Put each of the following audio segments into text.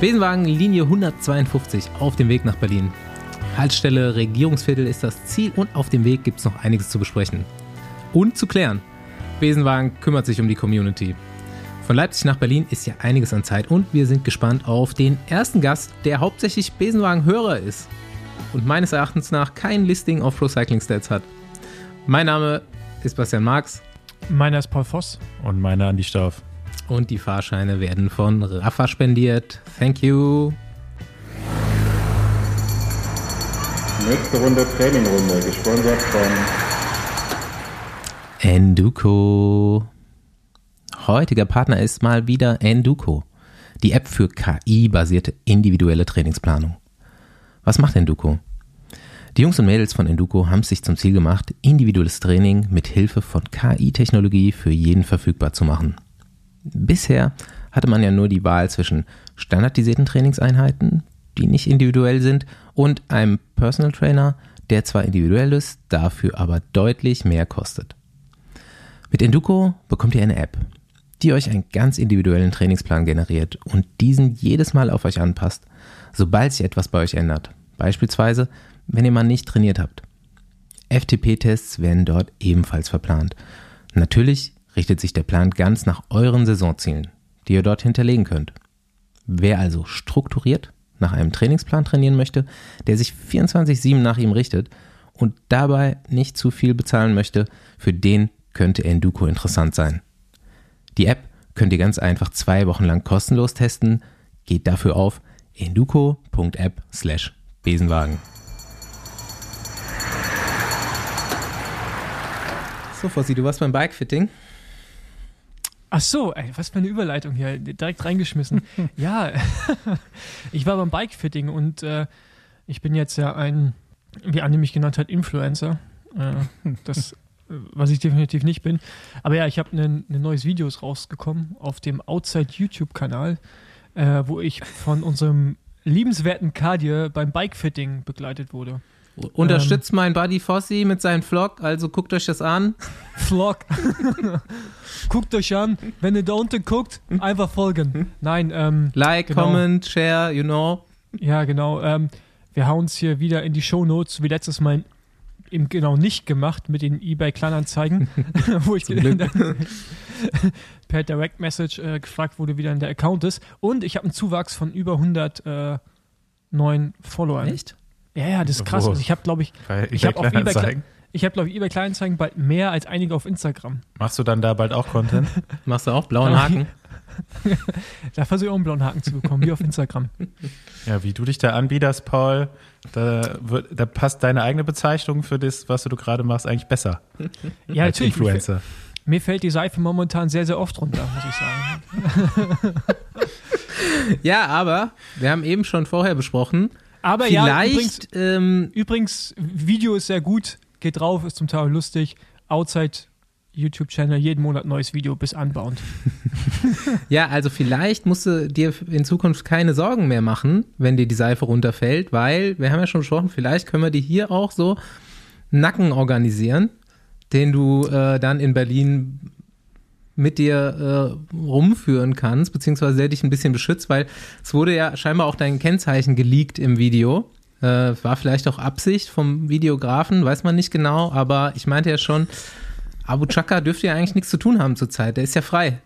Besenwagen Linie 152 auf dem Weg nach Berlin. Haltestelle Regierungsviertel ist das Ziel und auf dem Weg gibt es noch einiges zu besprechen. Und zu klären. Besenwagen kümmert sich um die Community. Von Leipzig nach Berlin ist ja einiges an Zeit und wir sind gespannt auf den ersten Gast, der hauptsächlich Besenwagen-Hörer ist und meines Erachtens nach kein Listing auf Pro Cycling Stats hat. Mein Name ist Bastian Marx. Meiner ist Paul Voss. Und meiner Andi Stauf. Und die Fahrscheine werden von Rafa spendiert. Thank you. Nächste Runde Trainingrunde, gesponsert von Enduko. Heutiger Partner ist mal wieder Enduko, die App für KI-basierte individuelle Trainingsplanung. Was macht Enduko? Die Jungs und Mädels von Enduko haben es sich zum Ziel gemacht, individuelles Training mit Hilfe von KI-Technologie für jeden verfügbar zu machen. Bisher hatte man ja nur die Wahl zwischen standardisierten Trainingseinheiten, die nicht individuell sind, und einem Personal Trainer, der zwar individuell ist, dafür aber deutlich mehr kostet. Mit Enduko bekommt ihr eine App, die euch einen ganz individuellen Trainingsplan generiert und diesen jedes Mal auf euch anpasst, sobald sich etwas bei euch ändert. Beispielsweise, wenn ihr mal nicht trainiert habt. FTP-Tests werden dort ebenfalls verplant. Natürlich richtet sich der Plan ganz nach euren Saisonzielen, die ihr dort hinterlegen könnt. Wer also strukturiert nach einem Trainingsplan trainieren möchte, der sich 24-7 nach ihm richtet und dabei nicht zu viel bezahlen möchte, für den könnte Enduko interessant sein. Die App könnt ihr ganz einfach zwei Wochen lang kostenlos testen. Geht dafür auf enduko.app slash Besenwagen. So, Fossi, du warst beim Bikefitting. Ach so, ey, was für eine Überleitung hier, direkt reingeschmissen. ja, ich war beim Bikefitting und äh, ich bin jetzt ja ein, wie Andi mich genannt hat, Influencer. Äh, das, was ich definitiv nicht bin. Aber ja, ich habe ein ne neues Video rausgekommen auf dem Outside YouTube-Kanal, äh, wo ich von unserem liebenswerten Kadir beim Bikefitting begleitet wurde. Unterstützt ähm, mein Buddy Fossi mit seinem Vlog, also guckt euch das an. Vlog. guckt euch an. Wenn ihr da unten guckt, einfach folgen. Nein, ähm, Like, genau. comment, share, you know. Ja, genau. Ähm, wir hauen uns hier wieder in die Show Notes, wie letztes Mal eben genau nicht gemacht mit den eBay Kleinanzeigen, wo ich per Direct Message äh, gefragt wurde, wie dann der Account ist. Und ich habe einen Zuwachs von über 100 äh, neuen Followern. Echt? Ja, ja, das ist krass. Also ich habe, glaube ich, ich habe auf eBay, ich habe, glaube ich, eBay Kleinanzeigen bald mehr als einige auf Instagram. Machst du dann da bald auch Content? Machst du auch blauen Haken? da versuche ich auch einen blauen Haken zu bekommen, wie auf Instagram. Ja, wie du dich da anbiederst, Paul, da, wird, da passt deine eigene Bezeichnung für das, was du gerade machst, eigentlich besser. Ja, als natürlich. Influencer. Mir fällt die Seife momentan sehr, sehr oft runter, muss ich sagen. ja, aber wir haben eben schon vorher besprochen, aber Vielleicht, ja, übrigens, ähm, übrigens, Video ist sehr gut, geht drauf, ist zum Teil lustig. Outside YouTube-Channel, jeden Monat neues Video bis anbauend. ja, also vielleicht musst du dir in Zukunft keine Sorgen mehr machen, wenn dir die Seife runterfällt, weil, wir haben ja schon gesprochen, vielleicht können wir dir hier auch so Nacken organisieren, den du äh, dann in Berlin mit dir äh, rumführen kannst, beziehungsweise der dich ein bisschen beschützt, weil es wurde ja scheinbar auch dein Kennzeichen geleakt im Video. Äh, war vielleicht auch Absicht vom Videografen, weiß man nicht genau, aber ich meinte ja schon, Abu Chaka dürfte ja eigentlich nichts zu tun haben zurzeit, der ist ja frei.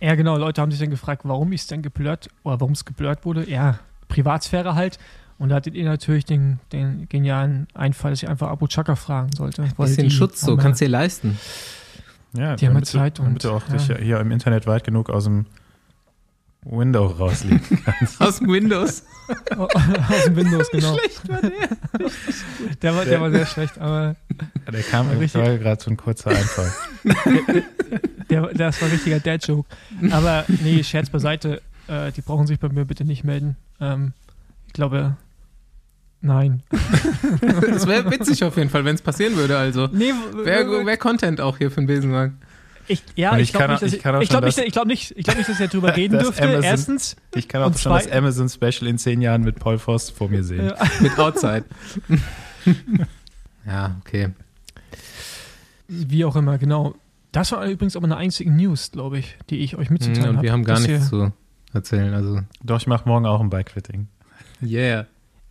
Ja, genau, Leute haben sich dann gefragt, warum ist denn geblurrt oder warum es geblurrt wurde. Ja, Privatsphäre halt. Und da hattet ihr natürlich den, den genialen Einfall, dass ich einfach Abu Chaka fragen sollte. Ein bisschen Schutz, so kannst du dir leisten. Ja, die haben ja Zeit und. Damit du auch ja. dich hier im Internet weit genug aus dem Window rausliegen kannst. aus dem Windows. aus dem Windows, genau. Schlecht war der. der, war, der war sehr schlecht, aber. Ja, der kam im gerade so ein kurzer Einfall. der, das war ein richtiger Dad-Joke. Aber nee, Scherz beiseite. Äh, die brauchen sich bei mir bitte nicht melden. Ähm, ich glaube, Nein. das wäre witzig auf jeden Fall, wenn es passieren würde. Also nee, wäre wär Content auch hier für den Besenwagen. Ich, ja, ich, ich glaube nicht, dass ich, ich, ich glaube nicht, ich glaub nicht, ich glaub nicht, dass ich darüber reden dürfte. Amazon, Erstens. Ich kann auch schon das Amazon Special in zehn Jahren mit Paul Voss vor mir sehen. Ja. mit Outside. ja, okay. Wie auch immer, genau. Das war übrigens aber eine einzige News, glaube ich, die ich euch mitzuteilen habe. Ja, und wir haben gar nichts zu erzählen. Also, Doch, ich mache morgen auch ein Bikefitting. yeah.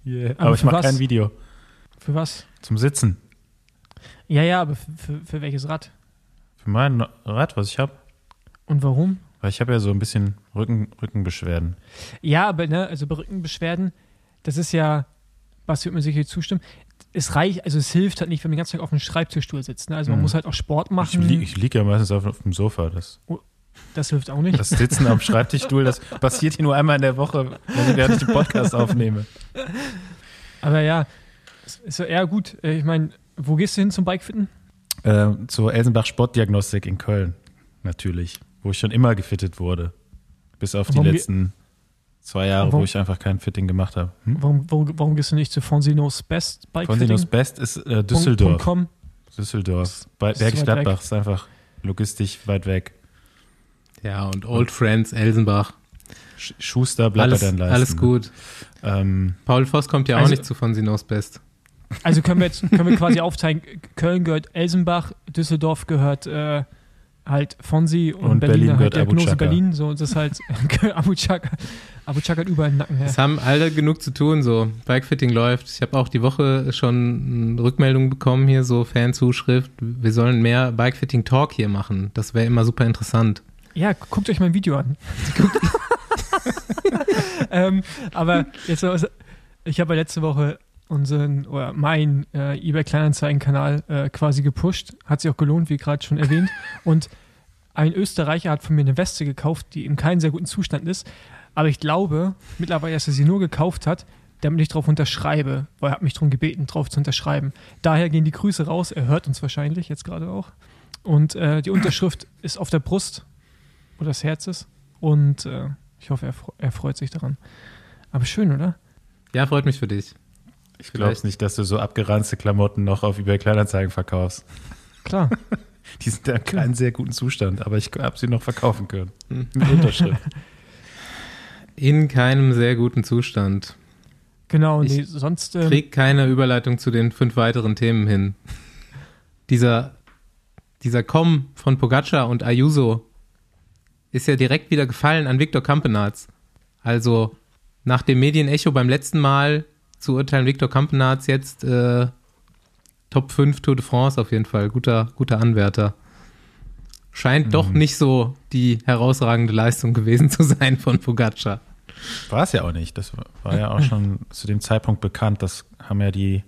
Yeah. Aber Aber ich mache kein Video. Für was? Zum Sitzen. Ja, ja, aber für, für, welches Rad? Für mein Rad, was ich habe. Und warum? Weil ich habe ja so ein bisschen Rücken, Rückenbeschwerden. Ja, aber ne, also bei Rückenbeschwerden, das ist ja, was wird mir sicher zustimmen. Es reicht, also es hilft halt nicht, wenn man den ganzen Tag auf einem Schreibtischstuhl sitzt. Ne? Also man Mhm. muss halt auch Sport Ich, machen. li ich liege ja meistens auf, auf dem Sofa. Das, das hilft auch nicht. das Sitzen am Schreibtischstuhl, das passiert hier nur einmal in der Woche, wenn ich- während ich den Podcast aufnehme. Aber ja, ist ja eher gut. Äh, Ich meine, wo gehst du hin zum Bikefitten? Äh, zur Elsenbach Sportdiagnostik in Köln, natürlich. Wo ich schon immer gefittet wurde. Bis auf die letzten zwei Jahre, Warum- wo ich einfach kein Fitting gemacht habe. Hm? Warum, warum, warum gehst du nicht zu Fonsinos Best Bikefitting? Fonsinos Best ist äh, Düsseldorf. Düsseldorf. Gladbach ist einfach logistisch weit weg. Ja, und Old Friends, Elsenbach. Sch Schuster bleibt Alles, bei deinen Leisten. alles gut. Ähm, Paul Voss kommt ja auch Also- nicht zu von Sinos Best. Also können wir jetzt können wir quasi aufteilen. Köln gehört Elsenbach, Düsseldorf gehört äh, halt Fonsi und, Und Berlin, Berlin halt gehört der Abu. Berlin. So, das ist halt Abu Chaka. Abu Chaka hat überall den Nacken her. Es haben alle genug zu tun, so. Bikefitting läuft. Ich habe auch die Woche schon eine Rückmeldung bekommen hier, so Fanzuschrift. Wir sollen mehr Bikefitting-Talk hier machen. Das wäre immer super interessant. Ja, guckt euch mein Video an. ähm, aber jetzt, ich habe ja letzte Woche unseren oder meinen äh, eBay Kleinanzeigen-Kanal äh, quasi gepusht. Hat sich auch gelohnt, wie gerade schon erwähnt. Und ein Österreicher hat von mir eine Weste gekauft, die in keinem sehr guten Zustand ist. Aber ich glaube mittlerweile, dass er sie nur gekauft hat, damit ich darauf unterschreibe, weil er hat mich darum gebeten, drauf zu unterschreiben. Daher gehen die Grüße raus. Er hört uns wahrscheinlich jetzt gerade auch. Und äh, die Unterschrift ist auf der Brust oder des Herzes. Und äh, ich hoffe, er, er freut sich daran. Aber schön, oder? Ja, freut mich für dich. ich glaube nicht, dass du so abgeranzte Klamotten noch auf eBay Kleinanzeigen verkaufst. Klar. Die sind in keinem sehr guten Zustand, aber ich habe sie noch verkaufen können. Hm. Mit Unterschrift. In keinem sehr guten Zustand. Genau, Ich nee, sonst. Ähm, Krieg keine Überleitung zu den fünf weiteren Themen hin. Dieser, dieser Com von Pogacar und Ayuso ist ja direkt wieder gefallen an Viktor Kampenarz. Also nach dem Medienecho beim letzten Mal zu urteilen Viktor Kampenarz jetzt äh, Top 5 Tour de France auf jeden Fall. Guter, guter Anwärter. Scheint doch nicht so die herausragende Leistung gewesen zu sein von Pogacar. War es ja auch nicht. Das war ja auch schon zu dem Zeitpunkt bekannt. Das haben ja die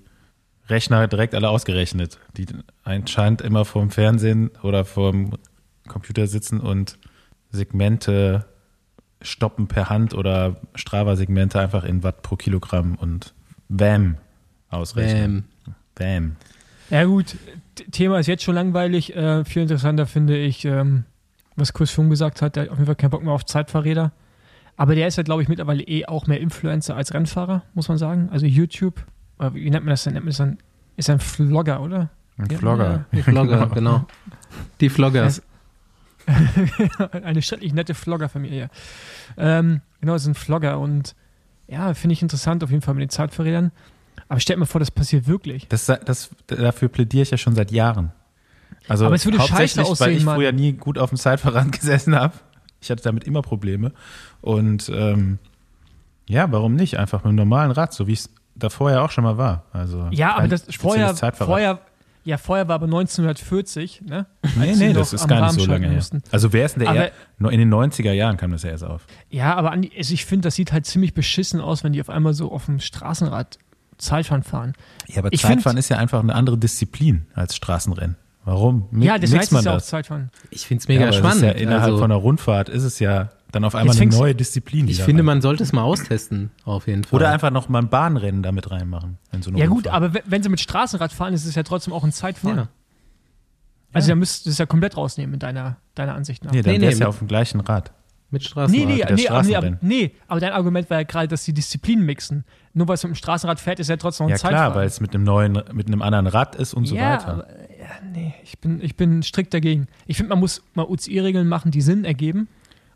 Rechner direkt alle ausgerechnet, die anscheinend immer vorm Fernsehen oder vorm Computer sitzen und Segmente stoppen per Hand oder Strava-Segmente einfach in Watt pro Kilogramm und WAM ausrechnen. Bam. WAM. ja, gut. Thema ist jetzt schon langweilig. Äh, viel interessanter finde ich, ähm, was Chris Fung gesagt hat. Der hat auf jeden Fall keinen Bock mehr auf Zeitfahrräder. Aber der ist ja, glaube ich, mittlerweile eh auch mehr Influencer als Rennfahrer, muss man sagen. Also YouTube. Oder wie nennt man das denn? Nennt man das dann? Ist ein Vlogger, oder? Ein Ja, Vlogger. Die Vlogger, genau. Die Vloggers. eine schrecklich nette Vlogger-Familie. Ähm, genau, es ein Vlogger und ja, finde ich interessant auf jeden Fall mit den Zeitfahrrädern. Aber stell mal vor, das passiert wirklich. Das, das, dafür plädiere ich ja schon seit Jahren. Also Aber es würde scheiße hauptsächlich, aussehen, weil ich Mann. früher nie gut auf dem Zeitfahrrad gesessen habe. Ich hatte damit immer Probleme. Und ähm, ja, warum nicht? Einfach mit einem normalen Rad, so wie es davor ja auch schon mal war. Also Ja, aber kein das vorher, vorher, ja, vorher war aber 1940, ne? Nee, nee, das ist gar nicht so lange her. mussten. Also wer ist denn der Aber- in den 90er Jahren kam das ja erst auf. Ja, aber Andi, also ich finde, das sieht halt ziemlich beschissen aus, wenn die auf einmal so auf dem Straßenrad Zeitfahren fahren. Ja, aber Ich Zeitfahren find- ist ja einfach eine andere Disziplin als Straßenrennen. Warum? Mi- ja, das heißt man es ja auch das? Zeitfahren. Ich finde es mega ja, spannend. Ja innerhalb also, von einer Rundfahrt ist es ja dann auf einmal eine neue Disziplin. ich finde, rein- man sollte es mal austesten, auf jeden Fall. Oder einfach noch mal ein Bahnrennen damit reinmachen. In so Ja gut, Rundfahrt. aber we- wenn sie mit Straßenrad fahren, ist es ja trotzdem auch ein Zeitfahren. Ja. Also Ja. da müsstest du es ja komplett rausnehmen, in deiner, deiner Ansicht nach. Nee, dann Nee, wär's nee, ja auf dem gleichen Rad. mit Straßenrad. nee, nee, aber, nee, aber, nee, aber dein Argument war ja gerade, dass die Disziplinen mixen. Nur weil es mit dem Straßenrad fährt, ist ja trotzdem noch ein Ja Zeitfahren. klar, weil es mit einem neuen, mit einem anderen Rad ist und so ja, weiter. Aber, ja, nee, ich bin, ich bin strikt dagegen. Ich finde, man muss mal UCI-Regeln machen, die Sinn ergeben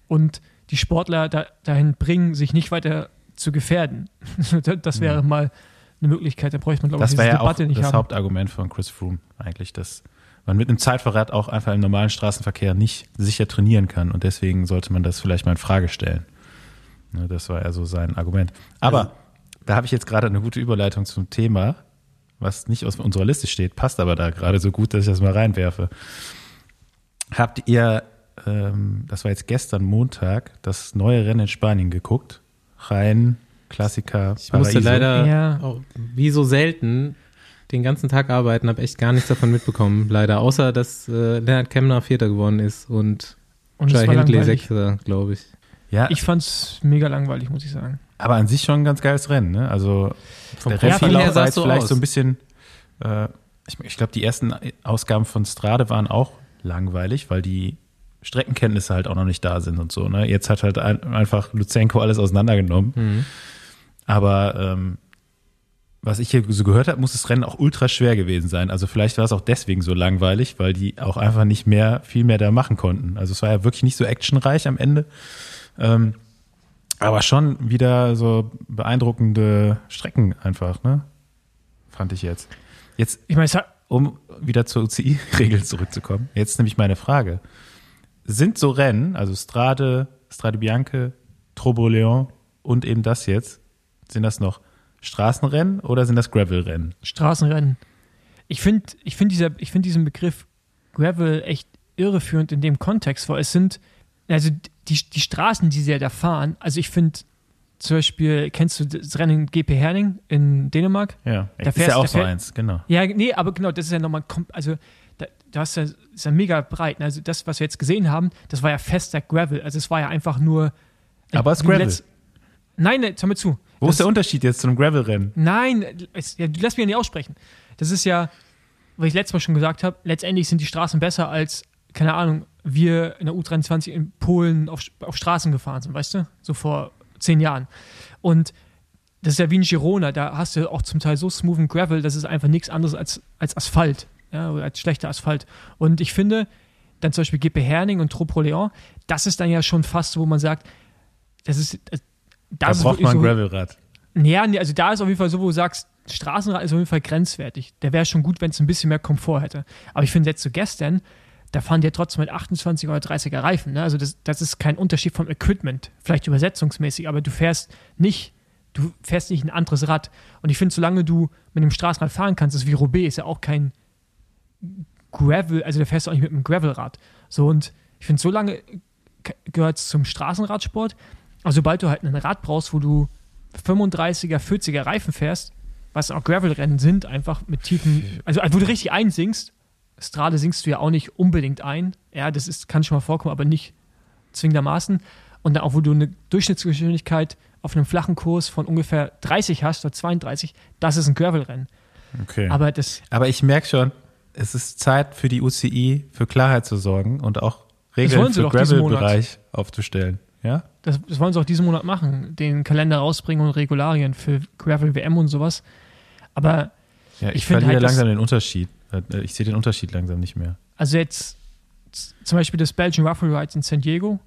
und die Sportler da, dahin bringen, sich nicht weiter zu gefährden. das wäre mal eine Möglichkeit, da bräuchte man, glaube ich, Mhm. Das diese ja auch nicht das haben. Hauptargument von Chris Froome eigentlich, dass man mit einem Zeitfahrrad auch einfach im normalen Straßenverkehr nicht sicher trainieren kann und deswegen sollte man das vielleicht mal in Frage stellen. Ne, das war ja so sein Argument. Aber Also- da habe ich jetzt gerade eine gute Überleitung zum Thema, was nicht aus unserer Liste steht, passt aber da gerade so gut, dass ich das mal reinwerfe. Habt ihr, ähm, das war jetzt gestern Montag, das neue Rennen in Spanien geguckt? Rhein, Klassiker, Ich musste Paraíso. leider, Ja. auch, wie so selten, den ganzen Tag arbeiten, habe echt gar nichts davon mitbekommen, leider. Außer, dass äh, Leonard Kemner Vierter geworden ist und, Und es Jai Hindley. Sechster, glaube ich. Ja, Ich fand's mega langweilig, muss ich sagen. aber an sich schon ein ganz geiles Rennen, ne? Also Vom der Profil Rennverlauf her sah war es jetzt so vielleicht aus. so ein bisschen, äh, ich, ich glaube, die ersten Ausgaben von Strade waren auch langweilig, weil die Streckenkenntnisse halt auch noch nicht da sind und so. Ne? Jetzt hat halt ein, einfach Luzenko alles auseinandergenommen. Mhm. Aber ähm, was ich hier so gehört habe, muss das Rennen auch ultra schwer gewesen sein. Also vielleicht war es auch deswegen so langweilig, weil die auch einfach nicht mehr, viel mehr da machen konnten. Also es war ja wirklich nicht so actionreich am Ende. Ähm, aber schon wieder so beeindruckende Strecken einfach, ne? Fand ich jetzt. Jetzt, Ich meine, um wieder zur UCI-Regel zurückzukommen, jetzt nämlich meine Frage. Sind so Rennen, also Strade, Strade Bianche, Troboleon und eben das jetzt, sind das noch Straßenrennen oder sind das Gravel-Rennen? Straßenrennen. Ich finde ich find dieser, ich find diesen Begriff Gravel echt irreführend in dem Kontext, weil es sind, also die, die Straßen, die sie ja da fahren, also ich finde zum Beispiel, kennst du das Rennen GP Herning in Dänemark? Ja, Da ist fährst- ja auch da so eins, genau. Ja, nee, aber genau, das ist ja nochmal, also da hast ja, ist ja mega breit. ne? Also das, was wir jetzt gesehen haben, das war ja fester Gravel. Also es war ja einfach nur. Aber es ist Gravel. Nein, nee, hör mir zu. Wo Das- ist der Unterschied jetzt zu einem Gravel-Rennen? Nein, es, ja, du lass mich ja nicht aussprechen. Das ist ja, was ich letztes Mal schon gesagt habe, letztendlich sind die Straßen besser als, keine Ahnung, wir in der U23 in Polen auf, auf Straßen gefahren sind, weißt du? So vor zehn Jahren. Und das ist ja wie in Girona, da hast du auch zum Teil so smoothen Gravel, das ist einfach nichts anderes als, als Asphalt, ja, oder als schlechter Asphalt. Und ich finde, dann zum Beispiel GP Herning und Troproleon, das ist dann ja schon fast, so, wo man sagt, das ist, das Da ist braucht man ein so, Gravelrad. ja, also da ist auf jeden Fall so, wo du sagst, Straßenrad ist auf jeden Fall grenzwertig. Der wäre schon gut, wenn es ein bisschen mehr Komfort hätte. Aber ich finde jetzt zu gestern, da fahren die ja trotzdem mit 28 oder 30er Reifen. Ne? Also das, das ist kein Unterschied vom Equipment, vielleicht übersetzungsmäßig, aber du fährst nicht, du fährst nicht ein anderes Rad. Und ich finde, solange du mit einem Straßenrad fahren kannst, das ist wie Roubaix, ist ja auch kein Gravel, also da fährst du auch nicht mit einem Gravelrad. So und ich finde, so lange gehört es zum Straßenradsport. Aber sobald du halt ein Rad brauchst, wo du 35er, 40er Reifen fährst, was auch Gravel-Rennen sind, einfach mit tiefen, also wo du richtig einsinkst, Strade sinkst du ja auch nicht unbedingt ein. Ja, das ist, kann schon mal vorkommen, aber nicht zwingendermaßen. Und dann auch, wo du eine Durchschnittsgeschwindigkeit auf einem flachen Kurs von ungefähr 30 hast oder 32, das ist ein Gravel-Rennen. Okay. Aber das, Aber ich merke schon, es ist Zeit für die UCI für Klarheit zu sorgen und auch Regeln für. Gravel-Bereich aufzustellen. Ja? das, das wollen sie auch diesen Monat machen, den Kalender rausbringen und Regularien für Gravel WM und sowas. Aber ja ich Ich verliere halt, langsam den Unterschied. Äh, Ich sehe den Unterschied langsam nicht mehr. Also jetzt zum Beispiel das Belgian Ruffle Rides in San Diego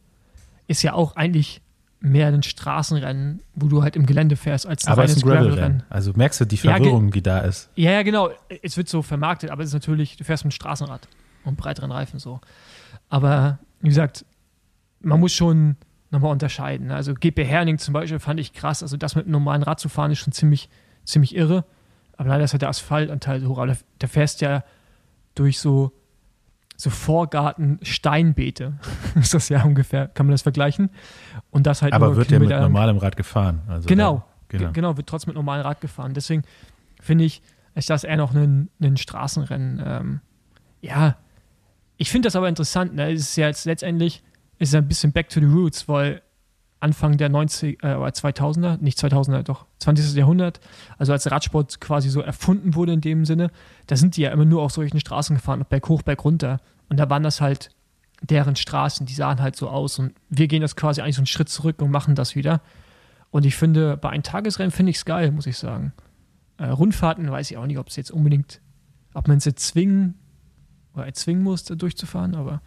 ist ja auch eigentlich mehr ein Straßenrennen, wo du halt im Gelände fährst, als ein Aber reines ein Gravel-Rennen. Also merkst du die Ja, Verwirrung, die da ist. Ja, ja, genau. Es wird so vermarktet, aber es ist natürlich, du fährst mit Straßenrad und breiteren Reifen so. Aber wie gesagt, man muss schon nochmal unterscheiden. ne? Also GP Herning zum Beispiel fand ich krass. Also das mit einem normalen Rad zu fahren ist schon ziemlich, ziemlich irre. Aber leider ist halt der Asphaltanteil so hoch. Aber da, da fährst ja durch so, so Vorgarten-Steinbeete. ist das ja ungefähr, kann man das vergleichen? Und das halt Aber nur wird ja mit normalem Rad gefahren. Also Genau, Da, Ge- genau. genau, wird trotzdem mit normalem Rad gefahren. Deswegen finde ich, ist das eher noch ein, ein Straßenrennen. Ähm, ja, ich finde das aber interessant. Ne? Es ist ja jetzt letztendlich ist ein bisschen back to the roots, weil Anfang der 90 äh, oder 2000er, nicht 2000er, doch 20. Jahrhundert, also als Radsport quasi so erfunden wurde in dem Sinne, da sind die ja immer nur auf solchen Straßen gefahren, berg hoch, berg runter. Und da waren das halt deren Straßen, die sahen halt so aus. Und wir gehen das quasi eigentlich so einen Schritt zurück und machen das wieder. Und ich finde, bei einem Tagesrennen finde ich es geil, muss ich sagen. Äh, Rundfahrten weiß ich auch nicht, ob es jetzt unbedingt, ob man es jetzt zwingen oder erzwingen muss, da durchzufahren, aber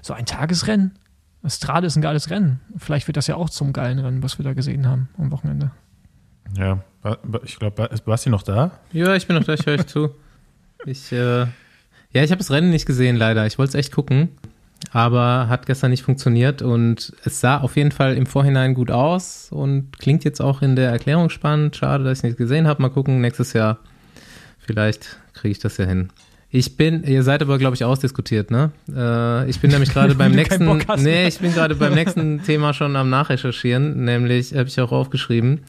so ein Tagesrennen, Strade ist ein geiles Rennen. Vielleicht wird das ja auch zum geilen Rennen, was wir da gesehen haben am Wochenende. Ja, ich glaube, ist Basti noch da? Ja, ich bin noch da, ich höre euch zu. Ich, äh, ja, ich habe das Rennen nicht gesehen, leider. Ich wollte es echt gucken. Aber hat gestern nicht funktioniert und es sah auf jeden Fall im Vorhinein gut aus und klingt jetzt auch in der Erklärung spannend. Schade, dass ich nichts gesehen habe. Mal gucken, nächstes Jahr vielleicht kriege ich das ja hin. Ich bin, ihr seid aber, glaube ich, ausdiskutiert, ne? Äh, ich bin nämlich gerade beim nächsten, nee, ich bin gerade beim nächsten Thema schon am Nachrecherchieren, nämlich, habe ich auch aufgeschrieben,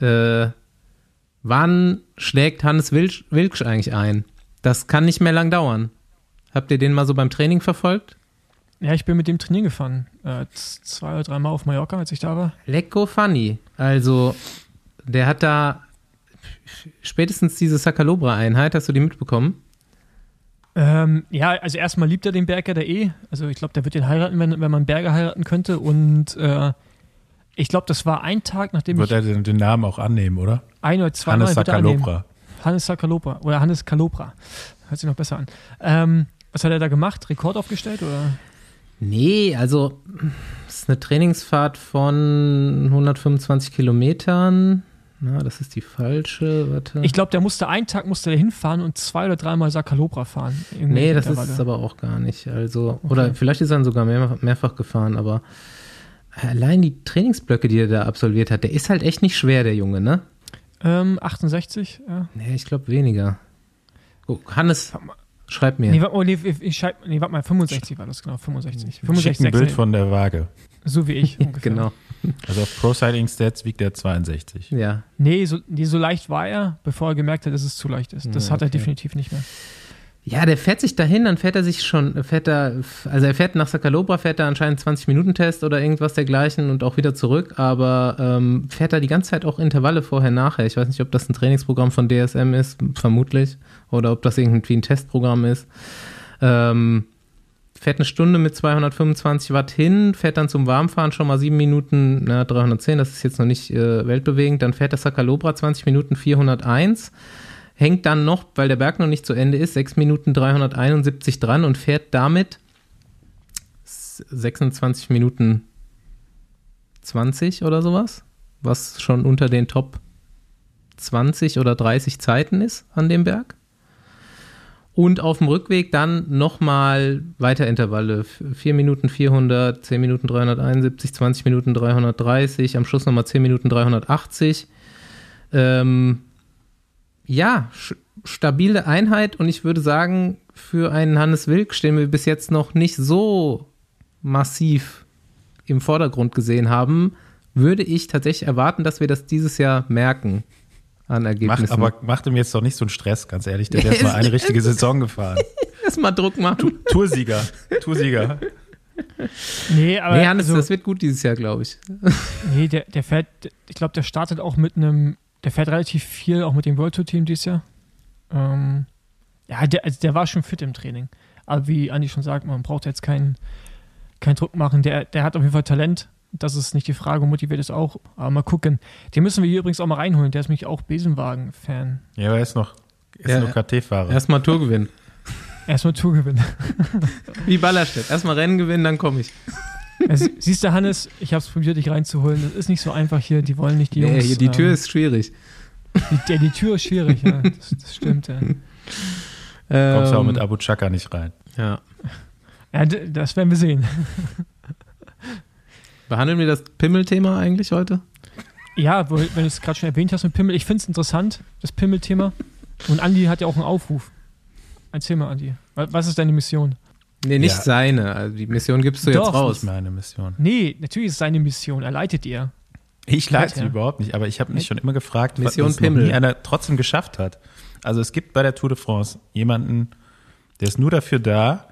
äh, wann schlägt Hannes Wilk, Wilksch eigentlich ein? Das kann nicht mehr lang dauern. Habt ihr den mal so beim Training verfolgt? Ja, ich bin mit dem trainieren gefahren. Äh, zwei oder dreimal auf Mallorca, als ich da war. Lecko funny. Also, der hat da spätestens diese Sakalobra-Einheit, hast du die mitbekommen? Ähm, ja, also erstmal liebt er den Berger der eh. Also ich glaube, der wird den heiraten, wenn, wenn man Berger heiraten könnte. Und äh, ich glaube, das war ein Tag, nachdem Wird ich er den, den Namen auch annehmen, oder? ein oder zwei Hannes Mal wird. Sakalopra. Hannes Sakalopra oder Hannes Kalopra. Hört sich noch besser an. Ähm, was hat er da gemacht? Rekord aufgestellt oder? Nee, also es ist eine Trainingsfahrt von 125 Kilometern. Na, das ist die falsche. Warte. Ich glaube, der musste einen Tag musste der hinfahren und zwei oder dreimal Sakalopra fahren. Nee, das ist es aber auch gar nicht. Also, oder vielleicht ist er dann sogar mehr, mehrfach gefahren, aber allein die Trainingsblöcke, die er da absolviert hat, der ist halt echt nicht schwer, der Junge, ne? ähm, 68. Ja. Nee, ich glaube weniger. Oh, Hannes, schreib mir. Nee, oh, nee, ich, schreib, nee, warte mal, 65 war das genau, 65. Schick ein 65, Bild von der Waage. so wie ich ungefähr. Genau, Also auf Pro Cycling Stats wiegt er 62. ja. Nee, so, nee, so leicht war er, bevor er gemerkt hat, dass es zu leicht ist. Das Ja, hat er okay. definitiv nicht mehr. Ja, der fährt sich dahin, dann fährt er sich schon, fährt er, also er fährt nach Sakalobra, fährt er anscheinend 20-Minuten-Test oder irgendwas dergleichen und auch wieder zurück, aber ähm, fährt er die ganze Zeit auch Intervalle vorher, nachher. Ich weiß nicht, ob das ein Trainingsprogramm von DSM ist, vermutlich, oder ob das irgendwie ein Testprogramm ist. Ähm, fährt eine Stunde mit 225 Watt hin, fährt dann zum Warmfahren schon mal 7 Minuten, na, 310, das ist jetzt noch nicht äh, weltbewegend, dann fährt der Sakalobra 20 Minuten 401 hängt dann noch, weil der Berg noch nicht zu Ende ist, 6 Minuten 371 dran und fährt damit s- 26 Minuten 20 oder sowas, was schon unter den Top 20 oder 30 Zeiten ist an dem Berg. Und auf dem Rückweg dann nochmal Weiterintervalle. 4 Minuten 400, 10 Minuten 371, 20 Minuten 330, am Schluss nochmal 10 Minuten 380. Ähm, ja, stabile Einheit und ich würde sagen, für einen Hannes Wilk, den wir bis jetzt noch nicht so massiv im Vordergrund gesehen haben, würde ich tatsächlich erwarten, dass wir das dieses Jahr merken an Macht, Ergebnissen. aber macht ihm jetzt doch nicht so einen Stress, ganz ehrlich. Der erst mal eine richtige Saison gefahren. erstmal Druck machen. Toursieger. Toursieger. Nee, aber Nee, Hannes, also, das wird gut dieses Jahr, glaube ich. nee, der, der fährt, ich glaube, der startet auch mit einem, der fährt relativ viel, auch mit dem World Tour Team dieses Jahr. Ähm, ja, der, also der war schon fit im Training. Aber wie Andi schon sagt, man braucht jetzt keinen keinen Druck machen. Der, der hat auf jeden Fall Talent. Das ist nicht die Frage, motiviert ist auch. Aber mal gucken. Den müssen wir hier übrigens auch mal reinholen. Der ist nämlich auch Besenwagen-Fan. Ja, aber er ist noch, ist Ja, noch KT-Fahrer. Erstmal Tour gewinnen. Erstmal Tour gewinnen. Wie Ballerstedt. Erstmal Rennen gewinnen, dann komme ich. Siehst du, Hannes, ich habe es probiert, dich reinzuholen. Das ist nicht so einfach hier. Die wollen nicht die Nee, Jungs. hier, die Tür ähm, ist schwierig. Die, der, die Tür ist schwierig, ja. Das, das stimmt, ja. Kommst du auch Ähm, mit Abu Chaka nicht rein. Ja. ja. Das werden wir sehen. Behandeln wir das Pimmel-Thema eigentlich heute? Ja, wenn du es gerade schon erwähnt hast mit Pimmel, ich finde es interessant, das Pimmel-Thema. Und Andi hat ja auch einen Aufruf. Erzähl mal, Andi. Wa- Was ist deine Mission? Nee, nicht Ja. seine. Also die Mission gibst du Doch. jetzt Das raus. ist meine Mission. Nee, natürlich ist es seine Mission. Er leitet ihr. Ich leite sie Ja. überhaupt nicht, aber ich habe mich schon immer gefragt, Mission was Pimmel. einer trotzdem geschafft hat. Also es gibt bei der Tour de France jemanden, der ist nur dafür da,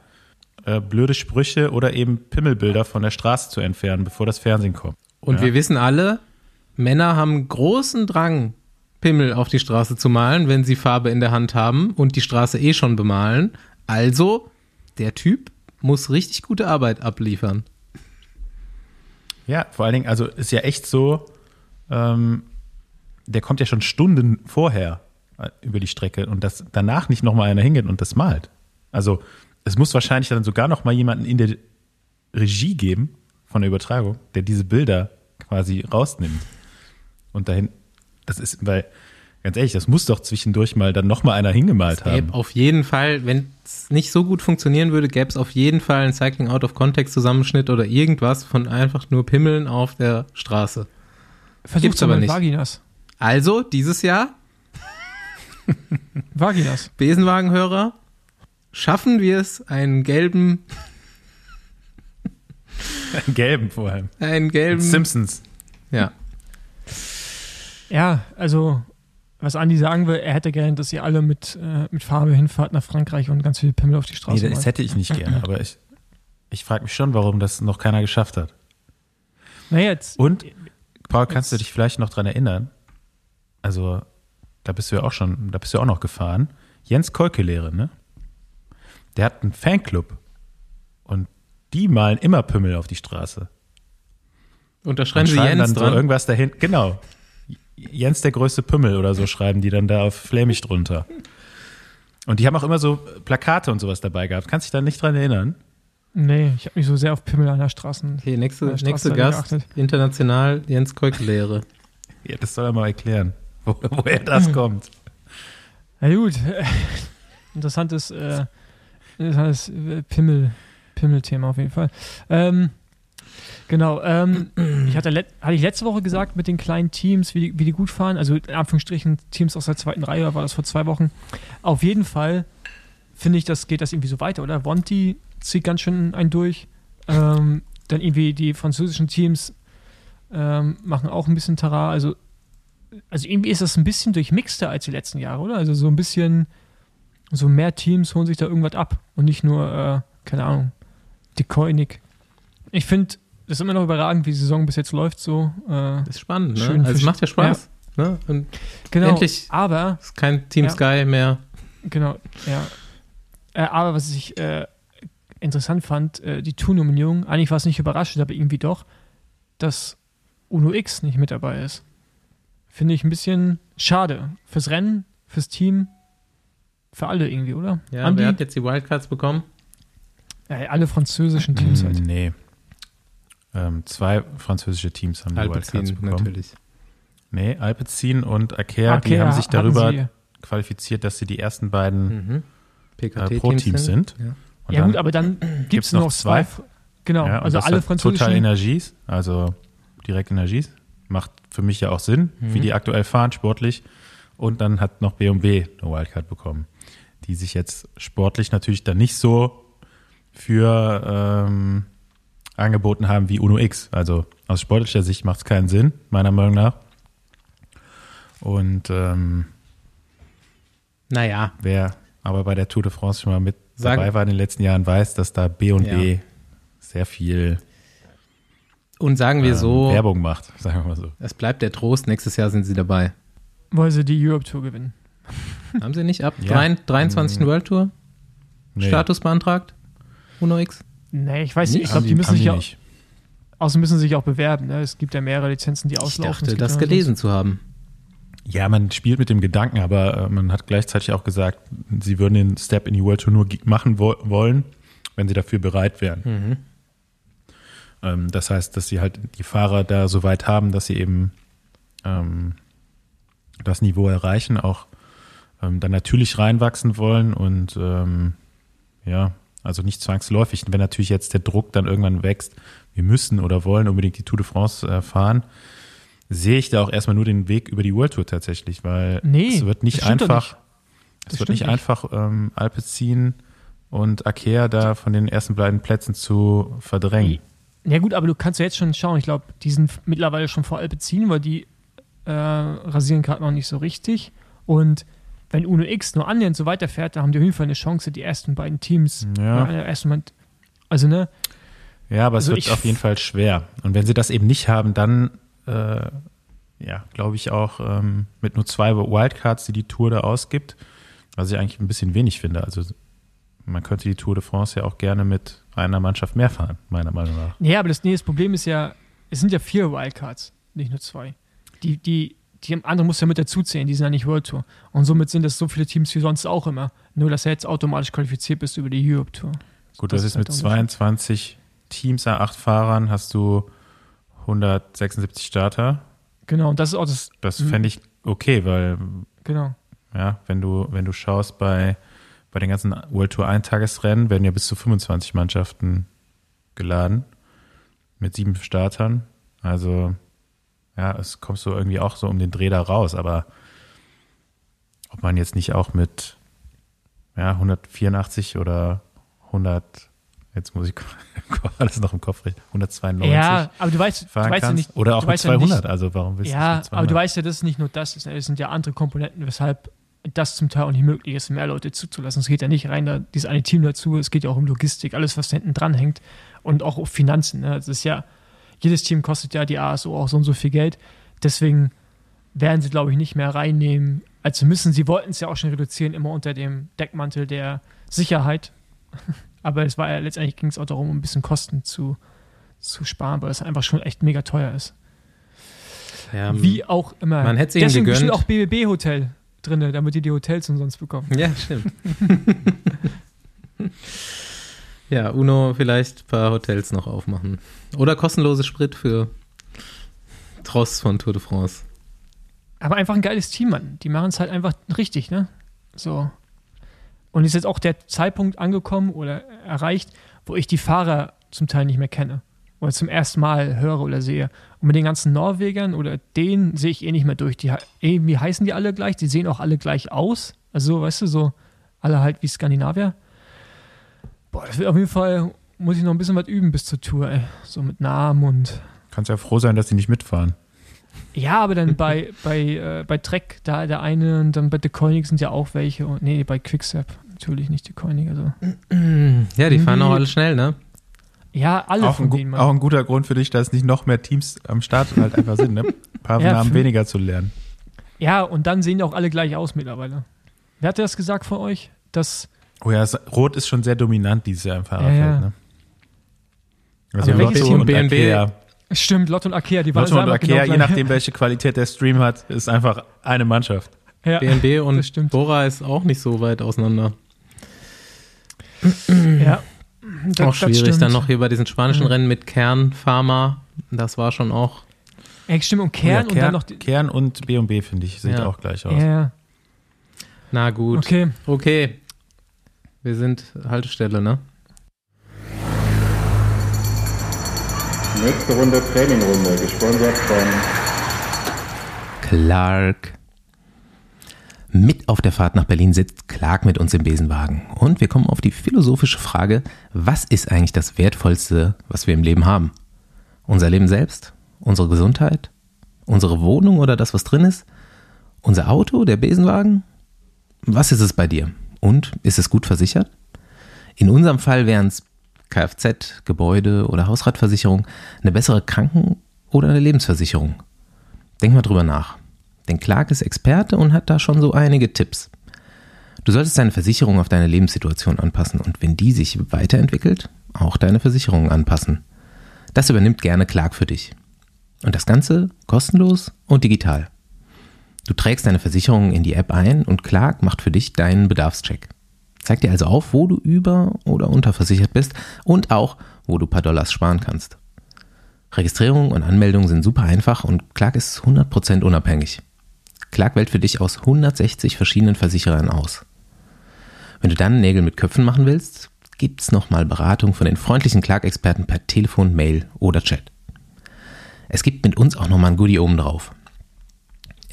äh, blöde Sprüche oder eben Pimmelbilder von der Straße zu entfernen, bevor das Fernsehen kommt. Und Ja. wir wissen alle, Männer haben großen Drang, Pimmel auf die Straße zu malen, wenn sie Farbe in der Hand haben und die Straße eh schon bemalen. Also, der Typ muss richtig gute Arbeit abliefern. Ja, vor allen Dingen, also ist ja echt so, ähm, der kommt ja schon Stunden vorher äh, über die Strecke und dass danach nicht nochmal einer hingeht und das malt. Also es muss wahrscheinlich dann sogar nochmal jemanden in der Regie geben von der Übertragung, der diese Bilder quasi rausnimmt. Und dahin, das ist, weil Ganz ehrlich, das muss doch zwischendurch mal dann nochmal einer hingemalt haben. Gäbe auf jeden Fall, wenn es nicht so gut funktionieren würde, gäbe es auf jeden Fall einen Cycling Out of Context Zusammenschnitt oder irgendwas von einfach nur Pimmeln auf der Straße. Versucht's aber nicht. Vaginas. Also, dieses Jahr, Vaginas. Besenwagenhörer, schaffen wir es, einen gelben, Einen gelben vor allem. einen gelben, Simpsons. ja, Ja, also, was Andi sagen will, er hätte gerne, dass ihr alle mit, äh, mit Farbe hinfahrt nach Frankreich und ganz viel Pimmel auf die Nee, Straße das malt. hätte ich nicht gerne, aber ich, ich frage mich schon, warum das noch keiner geschafft hat. Na jetzt. Und, Paul, kannst du Jetzt- dich vielleicht noch dran erinnern? Also, da bist du ja auch schon, da bist du auch noch gefahren. Jens Kolkelehre, ne? Der hat einen Fanclub. Und die malen immer Pümmel auf die Straße. unterschreiben und Sie schreiben Jens dann so dran. irgendwas dahin. Genau. Jens der größte Pümmel oder so schreiben die dann da auf flämisch drunter. Und die haben auch immer so Plakate und sowas dabei gehabt. Kannst dich da nicht dran erinnern? Nee, ich habe mich so sehr auf Pimmel an der Straße. Okay, nächste, Meine nächste Straße Gast, geachtet. international Jens Kolklehre. Ja, das soll er mal erklären, wo, woher das kommt. Na gut. Interessantes, äh, interessantes äh, Pimmel, Pimmel-Thema auf jeden Fall. Ähm, genau. Ähm, ich hatte, hatte ich letzte Woche gesagt mit den kleinen Teams, wie die, wie die gut fahren. Also in Anführungsstrichen Teams aus der zweiten Reihe, war das vor zwei Wochen. Auf jeden Fall finde ich, das geht das irgendwie so weiter, oder? Vonti zieht ganz schön einen durch. Ähm, dann irgendwie die französischen Teams ähm, machen auch ein bisschen Tara. Also, also irgendwie ist das ein bisschen durchmixter als die letzten Jahre, oder? Also so ein bisschen, so mehr Teams holen sich da irgendwas ab und nicht nur, äh, keine Ahnung, die Koenig. Ich finde, ist immer noch überragend, wie die Saison bis jetzt läuft. So, äh, Das ist spannend, ne? Schön also es macht ja Spaß. Ne? Und genau. Endlich. Aber es ist kein Team Ja. Sky mehr. Genau, ja. Äh, aber was ich äh, interessant fand, äh, die Tournominierung, eigentlich war es nicht überraschend, aber irgendwie doch, dass Uno X nicht mit dabei ist. Finde ich ein bisschen schade. Fürs Rennen, fürs Team, für alle irgendwie, oder? Ja, Andi? wer hat jetzt die Wildcards bekommen? Ja, alle französischen Teams halt. Nee. Ähm, zwei französische Teams haben die Wildcards Alpecin bekommen. natürlich. Nee, Alpecin und Akea, die haben sich darüber sie- qualifiziert, dass sie die ersten beiden Mhm. äh, Pro-Teams sind. Ja. Und ja, dann gut, aber dann gibt es noch zwei. zwei. Genau, Ja, also alle französischen. Total Energies, also direkt Energies, macht für mich ja auch Sinn, Mhm. wie die aktuell fahren, sportlich. Und dann hat noch B&B eine Wildcard bekommen, die sich jetzt sportlich natürlich dann nicht so für ähm, angeboten haben wie Uno X. Also aus sportlicher Sicht macht es keinen Sinn, meiner Meinung nach. Und ähm, Naja, wer aber bei der Tour de France schon mal mit Sag- dabei war in den letzten Jahren, weiß, dass da B&B Ja. sehr viel und sagen wir ähm, so, Werbung macht, sagen wir mal so. es bleibt der Trost, nächstes Jahr sind sie dabei. Weil sie die Europe Tour gewinnen. Haben sie nicht ab Ja. 23. 23. Ähm, World Tour Nee, Status beantragt? Uno X? Nee, ich weiß nicht. Ich glaube, die müssen sich ja, außerdem müssen sie sich auch bewerben. Ne? Es gibt ja mehrere Lizenzen, die Ich auslaufen. Es dachte, das gelesen zu haben. Ja, man spielt mit dem Gedanken, aber äh, man hat gleichzeitig auch gesagt, sie würden den Step in die World Tour nur machen wo wollen, wenn sie dafür bereit wären. Mhm. Ähm, das heißt, dass sie halt die Fahrer da so weit haben, dass sie eben ähm, das Niveau erreichen, auch ähm, dann natürlich reinwachsen wollen und ähm, ja, also nicht zwangsläufig. Wenn natürlich jetzt der Druck dann irgendwann wächst, wir müssen oder wollen unbedingt die Tour de France äh, fahren, sehe ich da auch erstmal nur den Weg über die World Tour tatsächlich, weil Nee, es wird nicht einfach, nicht. es wird nicht nicht. einfach ähm, Alpecin und Akea da von den ersten beiden Plätzen zu verdrängen. Ja gut, aber du kannst ja jetzt schon schauen. Ich glaube, die sind mittlerweile schon vor Alpecin, weil die äh, rasieren gerade noch nicht so richtig. Und wenn Uno X nur annähernd so weiterfährt, dann haben die auf jeden Fall eine Chance, die ersten beiden Teams. Ja. äh, ersten also ne, Ja, aber es Also wird ich- auf jeden Fall schwer. Und wenn sie das eben nicht haben, dann, äh, ja, glaube ich auch ähm, mit nur zwei Wildcards, die die Tour da ausgibt, was ich eigentlich ein bisschen wenig finde. Also man könnte die Tour de France ja auch gerne mit einer Mannschaft mehr fahren, meiner Meinung nach. Ja, aber das, nee, das Problem ist ja, es sind ja vier Wildcards, nicht nur zwei. Die, die, die andere muss ja mit dazuzählen, die sind ja nicht World Tour. Und somit sind das so viele Teams wie sonst auch immer. Nur, dass er jetzt automatisch qualifiziert bist über die Europe Tour. Gut, Das das, ist halt mit der Unterschied. 22 Teams, acht Fahrern, hast du 176 Starter. Genau, und das ist auch das. Das Mhm. fände ich okay, weil Genau. Ja, wenn du, wenn du schaust bei, bei den ganzen World Tour Eintagesrennen, werden ja bis zu 25 Mannschaften geladen mit sieben Startern. Also ja, es kommst du irgendwie auch so um den Dreh da raus, aber ob man jetzt nicht auch mit ja, 184 oder 100, jetzt muss ich alles noch im Kopf rechnen, 192 Ja, aber du weißt, du weißt ja nicht. oder auch mit weißt ja nicht- 200, also warum willst Ja, du nicht aber du 200? weißt ja, dass es nicht nur das ist. Es sind ja andere Komponenten, weshalb das zum Teil auch nicht möglich ist, mehr Leute zuzulassen. Es geht ja nicht rein da, dieses eine Team dazu, es geht ja auch um Logistik, alles, was da hinten dran hängt und auch um Finanzen. Ne? Das ist ja, jedes Team kostet ja die ASO auch so und so viel Geld. Deswegen werden sie, glaube ich, nicht mehr reinnehmen. Also müssen, sie wollten es ja auch schon reduzieren, immer unter dem Deckmantel der Sicherheit. Aber es war ja letztendlich ging es auch darum, um ein bisschen Kosten zu, zu sparen, weil es einfach schon echt mega teuer ist. Ja, Wie auch immer. man hätte es ihnen gegönnt. auch BBB-Hotel drin, damit die die Hotels umsonst bekommen. Ja, stimmt. ja, Uno vielleicht ein paar Hotels noch aufmachen. Oder kostenlose Sprit für Tross von Tour de France. Aber einfach ein geiles Team, Mann. Die machen es halt einfach richtig, ne? So. Und ist jetzt auch der Zeitpunkt angekommen oder erreicht, wo ich die Fahrer zum Teil nicht mehr kenne. Oder zum ersten Mal höre oder sehe. Und mit den ganzen Norwegern oder denen sehe ich eh nicht mehr durch. Die, irgendwie heißen die alle gleich, die sehen auch alle gleich aus. Also, weißt du, so alle halt wie Skandinavier. Boah, das wird auf jeden Fall, muss ich noch ein bisschen was üben bis zur Tour, ey. So mit Namen und Kannst ja froh sein, dass die nicht mitfahren. Ja, aber dann bei, bei, äh, bei Trek, da der eine und dann bei The Koenig sind ja auch welche. Und, nee, bei Quickstep natürlich nicht The Koenig. Also. Ja, die fahren Nee. auch alle schnell, ne? Ja, alle Auch von ein, denen. Mann. auch ein guter Grund für dich, dass nicht noch mehr Teams am Start halt einfach sind, ne? Ein paar Ja, Namen weniger zu lernen. Ja, und dann sehen die auch alle gleich aus mittlerweile. Wer hat das gesagt von euch? Dass, Oh ja, es, Rot ist schon sehr dominant dieses Jahr im Fahrerfeld, Ja, ja. ne? Also Aber welches Lotto Team? und BNB? Akea. stimmt, Lotto und Akea, die waren Lotto und Akea, genau je nachdem, welche Qualität der Stream hat, ist einfach eine Mannschaft. Ja, BNB das und stimmt. Bora ist auch nicht so weit auseinander. ja. Das, auch schwierig. Dann noch hier bei diesen spanischen Mhm. Rennen mit Kern, Pharma. Das war schon auch. Ja, stimmt, und Kern Oh ja, und dann noch. Die, Kern und B&B, finde ich, sieht Ja. auch gleich aus. ja, Na gut. okay. Okay. Wir sind Haltestelle, ne? Nächste Runde Trainingrunde, gesponsert von Clark. Mit auf der Fahrt nach Berlin sitzt Clark mit uns im Besenwagen. Und wir kommen auf die philosophische Frage, was ist eigentlich das Wertvollste, was wir im Leben haben? Unser Leben selbst? Unsere Gesundheit? Unsere Wohnung oder das, was drin ist? Unser Auto, der Besenwagen? Was ist es bei dir? Und ist es gut versichert? In unserem Fall wären es Kfz, Gebäude oder Hausratversicherung, eine bessere Kranken- oder eine Lebensversicherung. Denk mal drüber nach. Denn Clark ist Experte und hat da schon so einige Tipps. Du solltest deine Versicherung auf deine Lebenssituation anpassen und wenn die sich weiterentwickelt, auch deine Versicherung anpassen. Das übernimmt gerne Clark für dich. Und das Ganze kostenlos und digital. Du trägst deine Versicherung in die App ein und Clark macht für dich deinen Bedarfscheck. Zeigt dir also auf, wo du über- oder unterversichert bist und auch, wo du ein paar Dollars sparen kannst. Registrierung und Anmeldung sind super einfach und Clark ist 100% unabhängig. Clark wählt für dich aus 160 verschiedenen Versicherern aus. Wenn du dann Nägel mit Köpfen machen willst, gibt's nochmal Beratung von den freundlichen Clark-Experten per Telefon, Mail oder Chat. Es gibt mit uns auch nochmal ein Goodie oben drauf.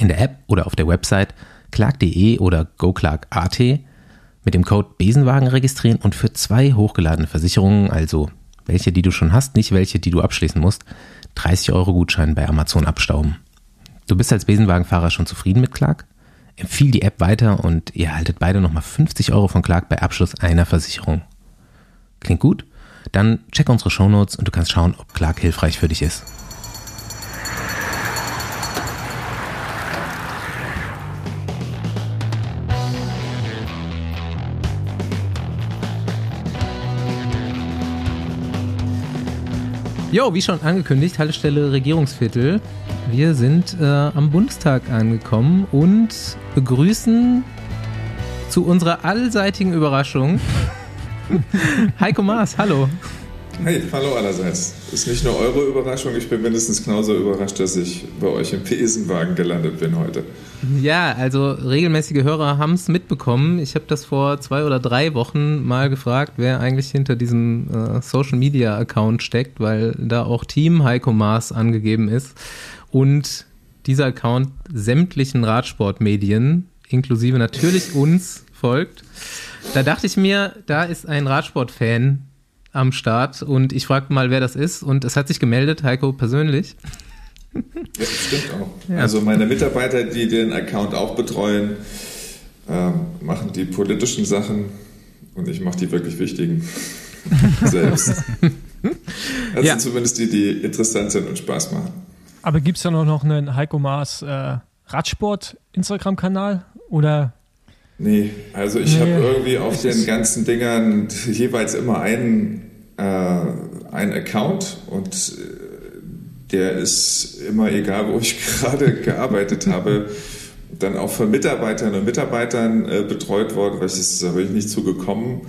In der App oder auf der Website clark.de oder goclark.at mit dem Code Besenwagen registrieren und für zwei hochgeladene Versicherungen, also welche, die du schon hast, nicht welche, die du abschließen musst, 30 Euro Gutschein bei Amazon abstauben. Du bist als Besenwagenfahrer schon zufrieden mit Clark? Empfiehl die App weiter und ihr erhaltet beide nochmal 50 Euro von Clark bei Abschluss einer Versicherung. Klingt gut? Dann check unsere Shownotes und du kannst schauen, ob Clark hilfreich für dich ist. Jo, wie schon angekündigt, Haltestelle Regierungsviertel. Wir sind äh, am Bundestag angekommen und begrüßen zu unserer allseitigen Überraschung Heiko Maas. Hallo. Hey, hallo allerseits. Ist nicht nur eure Überraschung, ich bin mindestens genauso überrascht, dass ich bei euch im Besenwagen gelandet bin heute. Ja, also regelmäßige Hörer haben es mitbekommen. Ich habe das vor zwei oder drei Wochen mal gefragt, wer eigentlich hinter diesem äh, Social Media Account steckt, weil da auch Team Heiko Maas angegeben ist und dieser Account sämtlichen Radsportmedien, inklusive natürlich uns, folgt. Da dachte ich mir, da ist ein Radsportfan am Start und ich fragte mal, wer das ist und es hat sich gemeldet, Heiko persönlich. Ja, stimmt auch. Also meine Mitarbeiter, die den Account auch betreuen, ähm, machen die politischen Sachen und ich mache die wirklich wichtigen selbst. Das Ja. zumindest die, die interessant sind und Spaß machen. Aber gibt es da noch, noch einen Heiko Maas äh, Radsport-Instagram-Kanal? Oder Nee, also ich Nee, habe irgendwie auf den ganzen Dingern jeweils immer einen, äh, einen Account und äh, der ist immer, egal wo ich gerade gearbeitet habe, dann auch von Mitarbeitern und Mitarbeitern äh, betreut worden, weil ich ist, da bin ich nicht zugekommen.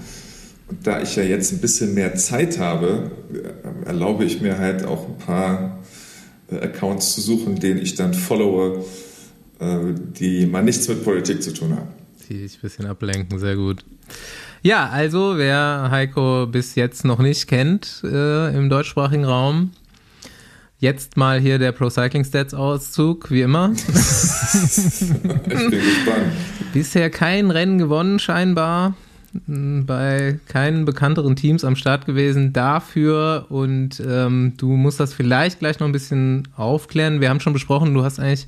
Und da ich ja jetzt ein bisschen mehr Zeit habe, äh, erlaube ich mir halt auch ein paar äh, Accounts zu suchen, denen ich dann followe, äh, die mal nichts mit Politik zu tun haben. Die sich ein bisschen ablenken, sehr gut. Ja, also wer Heiko bis jetzt noch nicht kennt äh, im deutschsprachigen Raum, jetzt mal hier der Pro Cycling Stats Auszug, wie immer. Ich bin gespannt. Bisher kein Rennen gewonnen, scheinbar. M, Bei keinen bekannteren Teams am Start gewesen dafür. Und ähm, du musst das vielleicht gleich noch ein bisschen aufklären. Wir haben schon besprochen, du hast eigentlich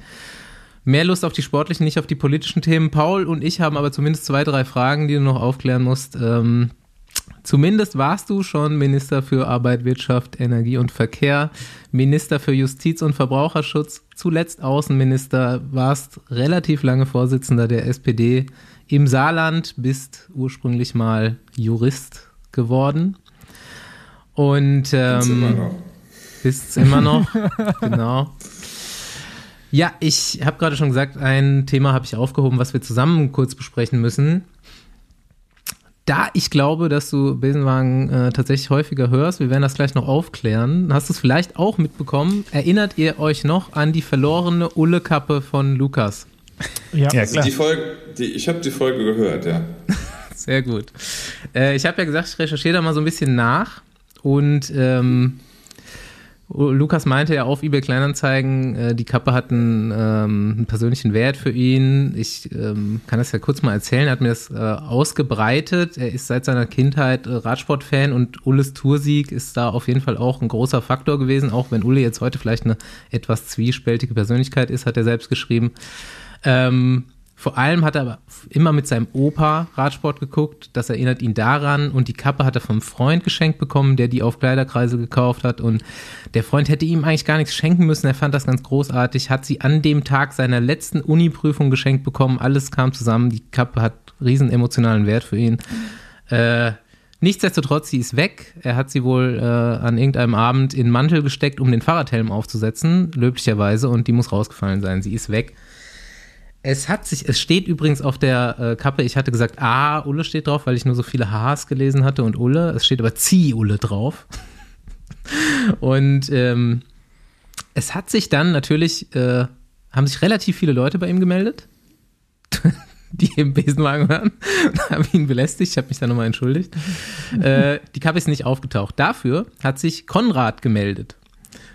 mehr Lust auf die sportlichen, nicht auf die politischen Themen. Paul und ich haben aber zumindest zwei, drei Fragen, die du noch aufklären musst. Ähm, Zumindest warst du schon Minister für Arbeit, Wirtschaft, Energie und Verkehr, Minister für Justiz und Verbraucherschutz, zuletzt Außenminister, warst relativ lange Vorsitzender der SPD im Saarland, bist ursprünglich mal Jurist geworden. Und ähm, noch. bist immer noch, genau. Ja, ich habe gerade schon gesagt, ein Thema habe ich aufgehoben, was wir zusammen kurz besprechen müssen. Da ich glaube, dass du Besenwagen äh, tatsächlich häufiger hörst, wir werden das gleich noch aufklären, hast du es vielleicht auch mitbekommen. Erinnert ihr euch noch an die verlorene Ulle-Kappe von Lukas? ja, Ja, klar. die Folge, die, ich habe die Folge gehört, ja. Sehr gut. Äh, ich habe ja gesagt, ich recherchiere da mal so ein bisschen nach und ähm, Lukas meinte ja auf eBay Kleinanzeigen, äh, die Kappe hat einen, ähm, einen persönlichen Wert für ihn. Ich ähm, kann das ja kurz mal erzählen. Er hat mir das äh, ausgebreitet. Er ist seit seiner Kindheit äh, Radsportfan und Ulles Toursieg ist da auf jeden Fall auch ein großer Faktor gewesen. Auch wenn Ulle jetzt heute vielleicht eine etwas zwiespältige Persönlichkeit ist, hat er selbst geschrieben. Ähm, vor allem hat er aber immer mit seinem Opa Radsport geguckt. Das erinnert ihn daran. Und die Kappe hat er vom Freund geschenkt bekommen, der die auf Kleiderkreise gekauft hat. Und der Freund hätte ihm eigentlich gar nichts schenken müssen. Er fand das ganz großartig. Hat sie an dem Tag seiner letzten Uni-Prüfung geschenkt bekommen. Alles kam zusammen. Die Kappe hat riesen emotionalen Wert für ihn. Äh, nichtsdestotrotz, sie ist weg. Er hat sie wohl äh, an irgendeinem Abend in Mantel gesteckt, um den Fahrradhelm aufzusetzen, löblicherweise. Und die muss rausgefallen sein. Sie ist weg. Es hat sich, es steht übrigens auf der äh, Kappe, ich hatte gesagt, ah, Ulle steht drauf, weil ich nur so viele Hs gelesen hatte und Ulle. Es steht aber Zieh Ulle drauf. und ähm, es hat sich dann natürlich, äh, haben sich relativ viele Leute bei ihm gemeldet, die im Besenwagen waren, und haben ihn belästigt. Ich habe mich da nochmal entschuldigt. äh, die Kappe ist nicht aufgetaucht. Dafür hat sich Konrad gemeldet.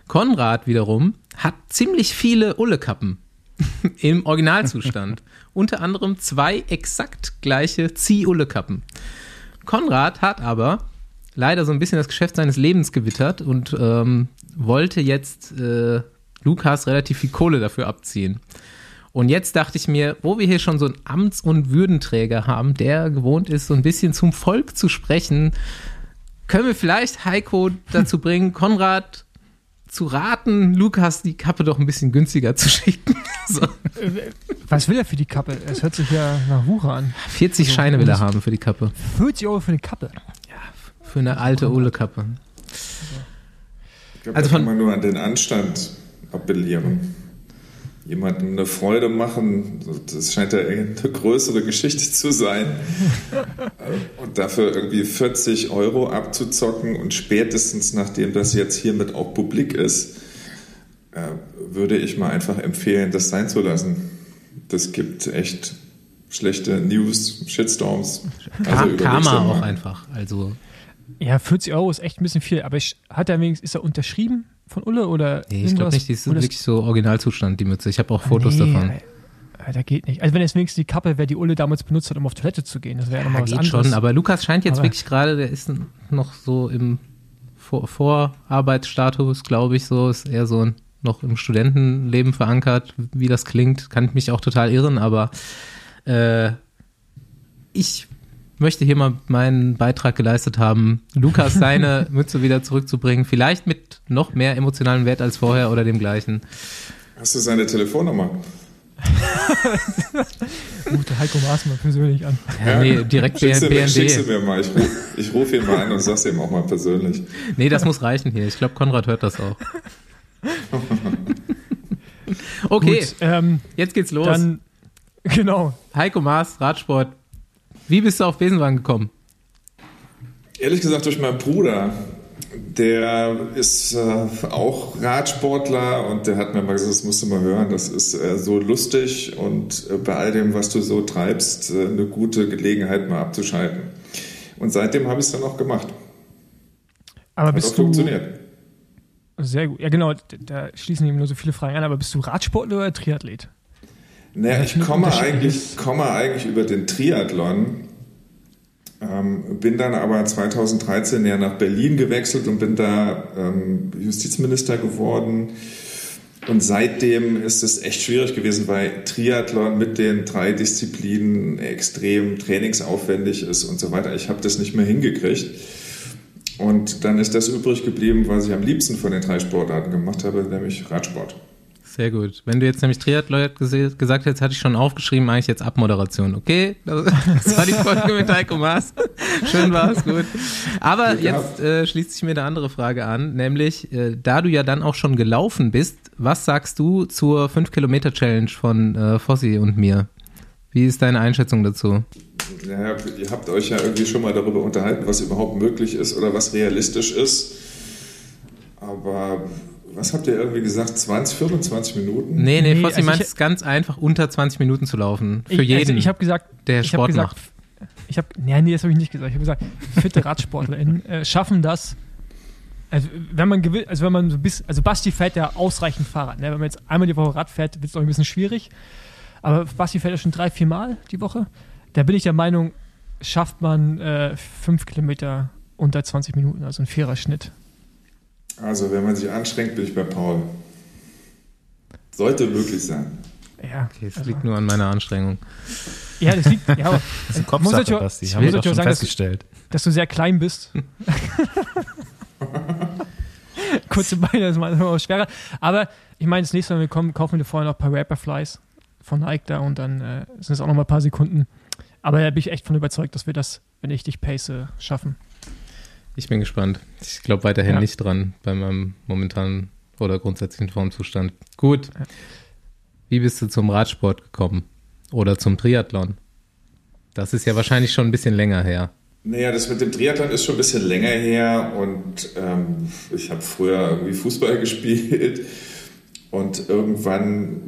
Konrad wiederum hat ziemlich viele Ulle-Kappen im Originalzustand. Unter anderem zwei exakt gleiche Zieh-Ulle-Kappen. Konrad hat aber leider so ein bisschen das Geschäft seines Lebens gewittert und ähm, wollte jetzt äh, Lukas relativ viel Kohle dafür abziehen. Und jetzt dachte ich mir, wo wir hier schon so einen Amts- und Würdenträger haben, der gewohnt ist, so ein bisschen zum Volk zu sprechen, können wir vielleicht Heiko dazu bringen, Konrad zu raten, Lukas die Kappe doch ein bisschen günstiger zu schicken. So. was will er für die Kappe? Es hört sich ja nach Wucher an. 40 Also, Scheine will er haben für die Kappe. 40 Euro für eine Kappe. Für eine alte Ole-Kappe. Ich glaube, Also da kann von- man nur an den Anstand appellieren. Jemandem eine Freude machen. Das scheint ja eine größere Geschichte zu sein. und dafür irgendwie 40 Euro abzuzocken und spätestens nachdem das jetzt hiermit auch publik ist, äh, würde ich mal einfach empfehlen, das sein zu lassen. Das gibt echt schlechte News, Shitstorms. Also Karma auch einfach. Also ja, 40 Euro ist echt ein bisschen viel, aber ich, hat er wenigstens, ist er unterschrieben von Ulle oder? Nee, ich glaube nicht, die ist wirklich so Originalzustand, die Mütze. Ich habe auch Fotos nee, davon. Da geht nicht. Also wenn es wenigstens die Kappe wäre, die Ulle damals benutzt hat, um auf Toilette zu gehen, das wäre ja, nochmal was geht anderes. schon, aber Lukas scheint jetzt aber wirklich gerade, der ist noch so im Vor Vorarbeitsstatus, glaube ich, so, ist eher so ein, noch im Studentenleben verankert, wie das klingt, kann ich mich auch total irren, aber äh, ich möchte hier mal meinen Beitrag geleistet haben, Lukas seine Mütze wieder zurückzubringen. Vielleicht mit noch mehr emotionalem Wert als vorher oder dem gleichen. Hast du seine Telefonnummer? Ruft Heiko Maas mal persönlich an. Ja, nee, direkt schickst BND. Mir, schickst du mir mal. Ich, ich rufe ihn mal an und sag's ihm auch mal persönlich. Nee, das muss reichen hier. Ich glaube, Konrad hört das auch. okay, Gut, ähm, jetzt geht's los. Dann, genau. Heiko Maas, Radsport. Wie bist du auf Besenwagen gekommen? Ehrlich gesagt durch meinen Bruder. Der ist äh, auch Radsportler und der hat mir mal gesagt, das musst du mal hören, das ist äh, so lustig und äh, bei all dem, was du so treibst, äh, eine gute Gelegenheit mal abzuschalten. Und seitdem habe ich es dann auch gemacht. Aber hat bist du funktioniert. Sehr gut. Ja, genau, da schließen eben nur so viele Fragen an, aber bist du Radsportler oder Triathlet? Naja, ich komme eigentlich, komme eigentlich über den Triathlon, ähm, bin dann aber 2013 ja nach Berlin gewechselt und bin da ähm, Justizminister geworden. Und seitdem ist es echt schwierig gewesen, weil Triathlon mit den drei Disziplinen extrem trainingsaufwendig ist und so weiter. Ich habe das nicht mehr hingekriegt. Und dann ist das übrig geblieben, was ich am liebsten von den drei Sportarten gemacht habe, nämlich Radsport. Sehr gut. Wenn du jetzt nämlich Triathlon gesagt hättest, hatte ich schon aufgeschrieben, eigentlich jetzt Abmoderation. Okay, das war die Folge mit Heiko Maas. Schön war es, gut. Aber jetzt äh, schließt sich mir eine andere Frage an, nämlich, äh, da du ja dann auch schon gelaufen bist, was sagst du zur 5-Kilometer-Challenge von äh, Fossi und mir? Wie ist deine Einschätzung dazu? Ja, ihr habt euch ja irgendwie schon mal darüber unterhalten, was überhaupt möglich ist oder was realistisch ist. Aber was habt ihr irgendwie gesagt? 20, 25 Minuten? Nee, nee, nee Fossi also meint es ganz einfach, unter 20 Minuten zu laufen. Für ich, jeden. Also ich habe gesagt, der Sport gesagt, macht. Ich habe, nee, nee, das habe ich nicht gesagt. Ich habe gesagt, fitte RadsportlerInnen äh, schaffen das. Also wenn man gewillt, also wenn man so bis, also Basti fährt ja ausreichend Fahrrad. Ne? Wenn man jetzt einmal die Woche Rad fährt, wird es auch ein bisschen schwierig. Aber Basti fährt ja schon drei, vier Mal die Woche. Da bin ich der Meinung, schafft man äh, fünf Kilometer unter 20 Minuten, also ein fairer Schnitt. Also, wenn man sich anstrengt, bin ich bei Paul. Sollte möglich sein. Ja, okay, es also. liegt nur an meiner Anstrengung. Ja, das liegt. Ja, aber, das ist ein Kopfsache, ich, Basti. Ich habe doch schon sagen, festgestellt. Dass du, dass du sehr klein bist. Kurze Beine ist manchmal schwerer. Aber ich meine, das nächste Mal, wir kommen, kaufen wir vorher noch ein paar Rapperflies von Nike da und dann äh, sind es auch noch mal ein paar Sekunden. Aber da bin ich echt von überzeugt, dass wir das, wenn ich dich pace, schaffen. Ich bin gespannt. Ich glaube weiterhin ja. nicht dran bei meinem momentanen oder grundsätzlichen Formzustand. Gut. Wie bist du zum Radsport gekommen? Oder zum Triathlon? Das ist ja wahrscheinlich schon ein bisschen länger her. Naja, das mit dem Triathlon ist schon ein bisschen länger her und ähm, ich habe früher irgendwie Fußball gespielt und irgendwann,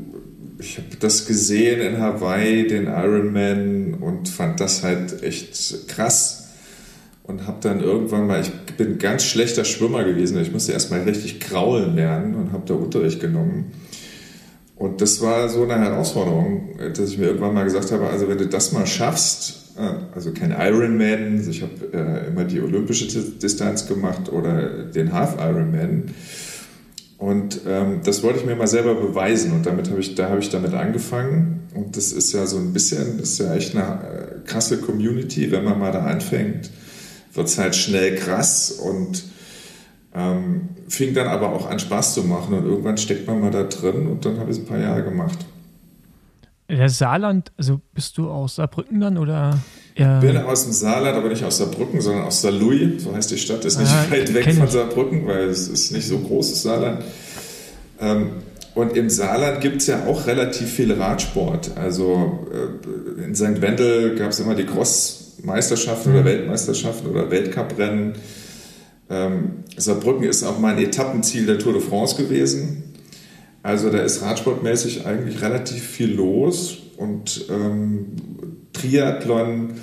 ich habe das gesehen in Hawaii, den Ironman und fand das halt echt krass und habe dann irgendwann mal, ich bin ganz schlechter Schwimmer gewesen, ich musste erstmal richtig kraulen lernen und habe da Unterricht genommen. Und das war so eine Herausforderung, dass ich mir irgendwann mal gesagt habe, also wenn du das mal schaffst, äh, also kein Ironman, also ich habe äh, immer die olympische Distanz gemacht oder den Half Ironman. Und ähm, das wollte ich mir mal selber beweisen und damit habe ich, da habe ich damit angefangen. Und das ist ja so ein bisschen, das ist ja echt eine äh, krasse Community, wenn man mal da anfängt wird es halt schnell krass und ähm, fing dann aber auch an Spaß zu machen und irgendwann steckt man mal da drin und dann habe ich es ein paar Jahre gemacht. Der Saarland, also bist du aus Saarbrücken dann oder? Ich bin aus dem Saarland, aber nicht aus Saarbrücken, sondern aus Saarlouis, so heißt die Stadt, ist nicht ah, weit weg von Saarbrücken, weil es ist nicht so großes Saarland. Ähm, Und im Saarland gibt es ja auch relativ viel Radsport. Also äh, in St. Wendel gab es immer die Cross-Meisterschaften oder Weltmeisterschaften oder Weltcuprennen. Ähm, Saarbrücken ist auch mal ein Etappenziel der Tour de France gewesen. Also da ist radsportmäßig eigentlich relativ viel los. Und ähm, Triathlon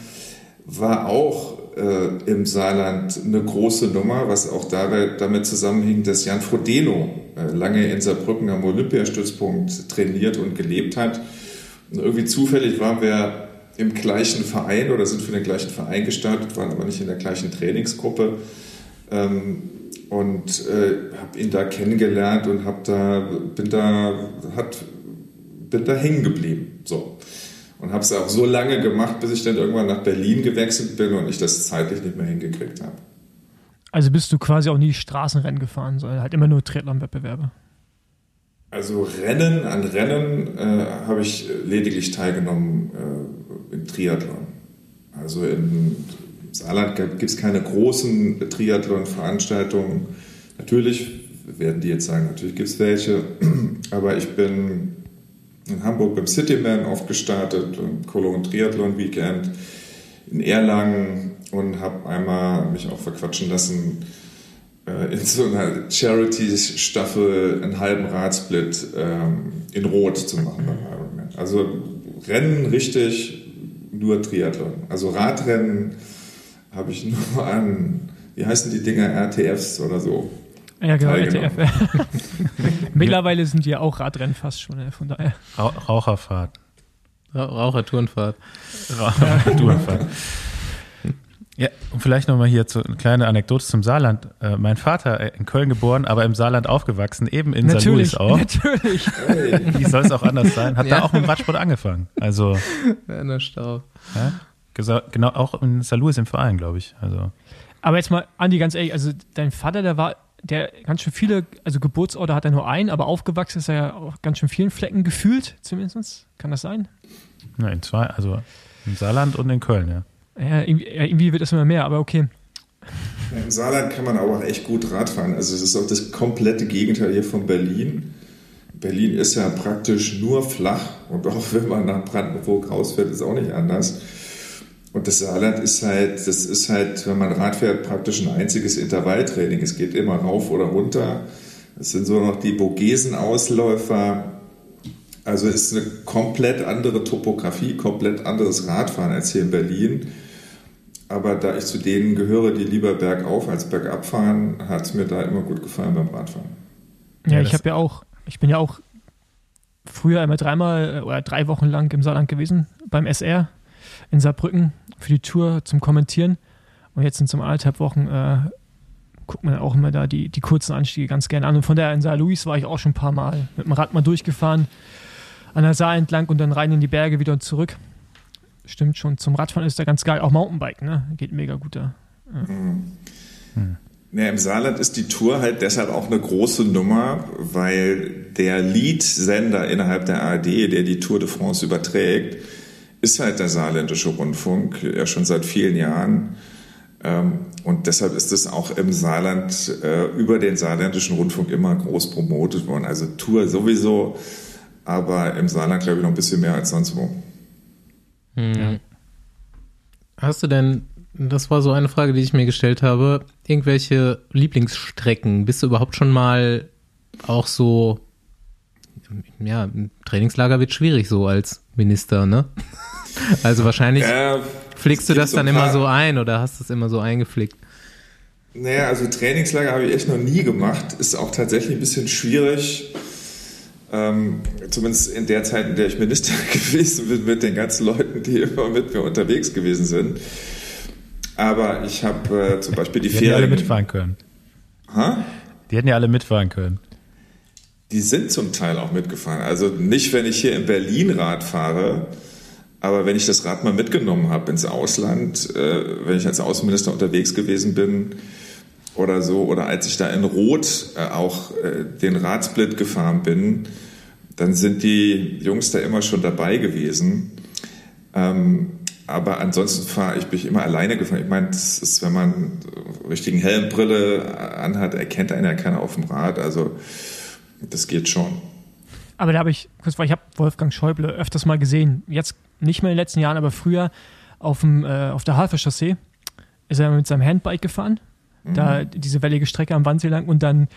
war auch äh, im Saarland eine große Nummer, was auch dabei, damit zusammenhing, dass Jan Frodeno äh, lange in Saarbrücken am Olympiastützpunkt trainiert und gelebt hat. Und irgendwie zufällig waren wir im gleichen Verein oder sind für den gleichen Verein gestartet, waren aber nicht in der gleichen Trainingsgruppe. Ähm, und äh, habe ihn da kennengelernt und hab da, bin da, hat, bin da hängen geblieben. So. Und habe es auch so lange gemacht, bis ich dann irgendwann nach Berlin gewechselt bin und ich das zeitlich nicht mehr hingekriegt habe. Also bist du quasi auch nie Straßenrennen gefahren, sondern halt immer nur Triathlon-Wettbewerbe? Also Rennen an Rennen äh, habe ich lediglich teilgenommen äh, im Triathlon. Also im Saarland gibt es keine großen Triathlon-Veranstaltungen. Natürlich werden die jetzt sagen, natürlich gibt es welche, aber ich bin in Hamburg beim Cityman oft gestartet, im Cologne Triathlon Weekend, in Erlangen und habe einmal mich auch verquatschen lassen, äh, in so einer Charity-Staffel einen halben Radsplit ähm, in Rot zu machen beim Ironman. Also Rennen richtig, nur Triathlon. Also Radrennen habe ich nur an, wie heißen die Dinger, RTFs oder so. Ja, genau, RTF. Mittlerweile sind die ja auch Radrennen fast schon, von daher. Raucherfahrt. Rauchertourenfahrt. Rauchertourenfahrt. Ja, und vielleicht nochmal hier so eine kleine Anekdote zum Saarland. Äh, mein Vater äh, in Köln geboren, aber im Saarland aufgewachsen, eben in St. Louis auch. Natürlich. Wie soll es auch anders sein? Hat ja. da auch mit Radsport angefangen. Also. Werner Staub. Ja, genau, auch in St. Louis im Verein, glaube ich. Also. Aber jetzt mal, Andi, ganz ehrlich, also dein Vater, der war, der ganz schön viele, also Geburtsorte hat er nur einen, aber aufgewachsen ist er ja auf ganz schön vielen Flecken gefühlt, zumindest. Kann das sein? Ja, in zwei, also im Saarland und in Köln, ja. Ja, irgendwie, irgendwie wird es immer mehr, aber okay. Ja, Im Saarland kann man auch echt gut Radfahren. Also es ist auch das komplette Gegenteil hier von Berlin. Berlin ist ja praktisch nur flach und auch wenn man nach Brandenburg rausfährt, ist auch nicht anders. Und das Saarland ist halt, das ist halt, wenn man Rad fährt, praktisch ein einziges Intervalltraining. Es geht immer rauf oder runter. Es sind so noch die Bogesenausläufer. Also es ist eine komplett andere Topografie, komplett anderes Radfahren als hier in Berlin. Aber da ich zu denen gehöre, die lieber bergauf als bergab fahren, hat es mir da immer gut gefallen beim Radfahren. Ja, ja ich habe ja auch, ich bin ja auch früher einmal dreimal oder drei Wochen lang im Saarland gewesen, beim SR in Saarbrücken für die Tour zum Kommentieren. Und jetzt sind zum anderthalb Wochen, äh, guckt man auch immer da die, die kurzen Anstiege ganz gerne an. Und von daher in Saar-Louis war ich auch schon ein paar Mal mit dem Rad mal durchgefahren, an der Saar entlang und dann rein in die Berge wieder und zurück stimmt schon. Zum Radfahren ist da ganz geil. Auch Mountainbike, ne? Geht mega gut da. Ja. Mhm. Hm. Ja, Im Saarland ist die Tour halt deshalb auch eine große Nummer, weil der Lead-Sender innerhalb der ARD, der die Tour de France überträgt, ist halt der saarländische Rundfunk, ja schon seit vielen Jahren. Ähm, und deshalb ist es auch im Saarland äh, über den saarländischen Rundfunk immer groß promotet worden. Also Tour sowieso, aber im Saarland glaube ich noch ein bisschen mehr als sonst wo. Hm. Ja. Hast du denn, das war so eine Frage, die ich mir gestellt habe, irgendwelche Lieblingsstrecken? Bist du überhaupt schon mal auch so, ja, ein Trainingslager wird schwierig so als Minister, ne? Also wahrscheinlich äh, pflegst du das dann immer so ein oder hast du es immer so eingepflegt? Naja, also Trainingslager habe ich echt noch nie gemacht. Ist auch tatsächlich ein bisschen schwierig ähm, zumindest in der Zeit, in der ich Minister gewesen bin, mit den ganzen Leuten, die immer mit mir unterwegs gewesen sind. Aber ich habe äh, zum Beispiel die, die Ferien. Die hätten ja alle mitfahren können. Ha? Die hätten ja alle mitfahren können. Die sind zum Teil auch mitgefahren. Also nicht, wenn ich hier in Berlin Rad fahre, aber wenn ich das Rad mal mitgenommen habe ins Ausland, äh, wenn ich als Außenminister unterwegs gewesen bin, oder so, oder als ich da in Rot äh, auch äh, den Radsplit gefahren bin, dann sind die Jungs da immer schon dabei gewesen. Ähm, aber ansonsten fahre ich, bin ich immer alleine gefahren. Ich meine, das ist, wenn man richtigen Helmbrille anhat, erkennt einer keiner auf dem Rad. Also das geht schon. Aber da habe ich, kurz, weil ich habe Wolfgang Schäuble öfters mal gesehen. Jetzt nicht mehr in den letzten Jahren, aber früher auf, dem, äh, auf der Havelchaussee ist er mit seinem Handbike gefahren. Da diese wellige Strecke am Wannsee lang und dann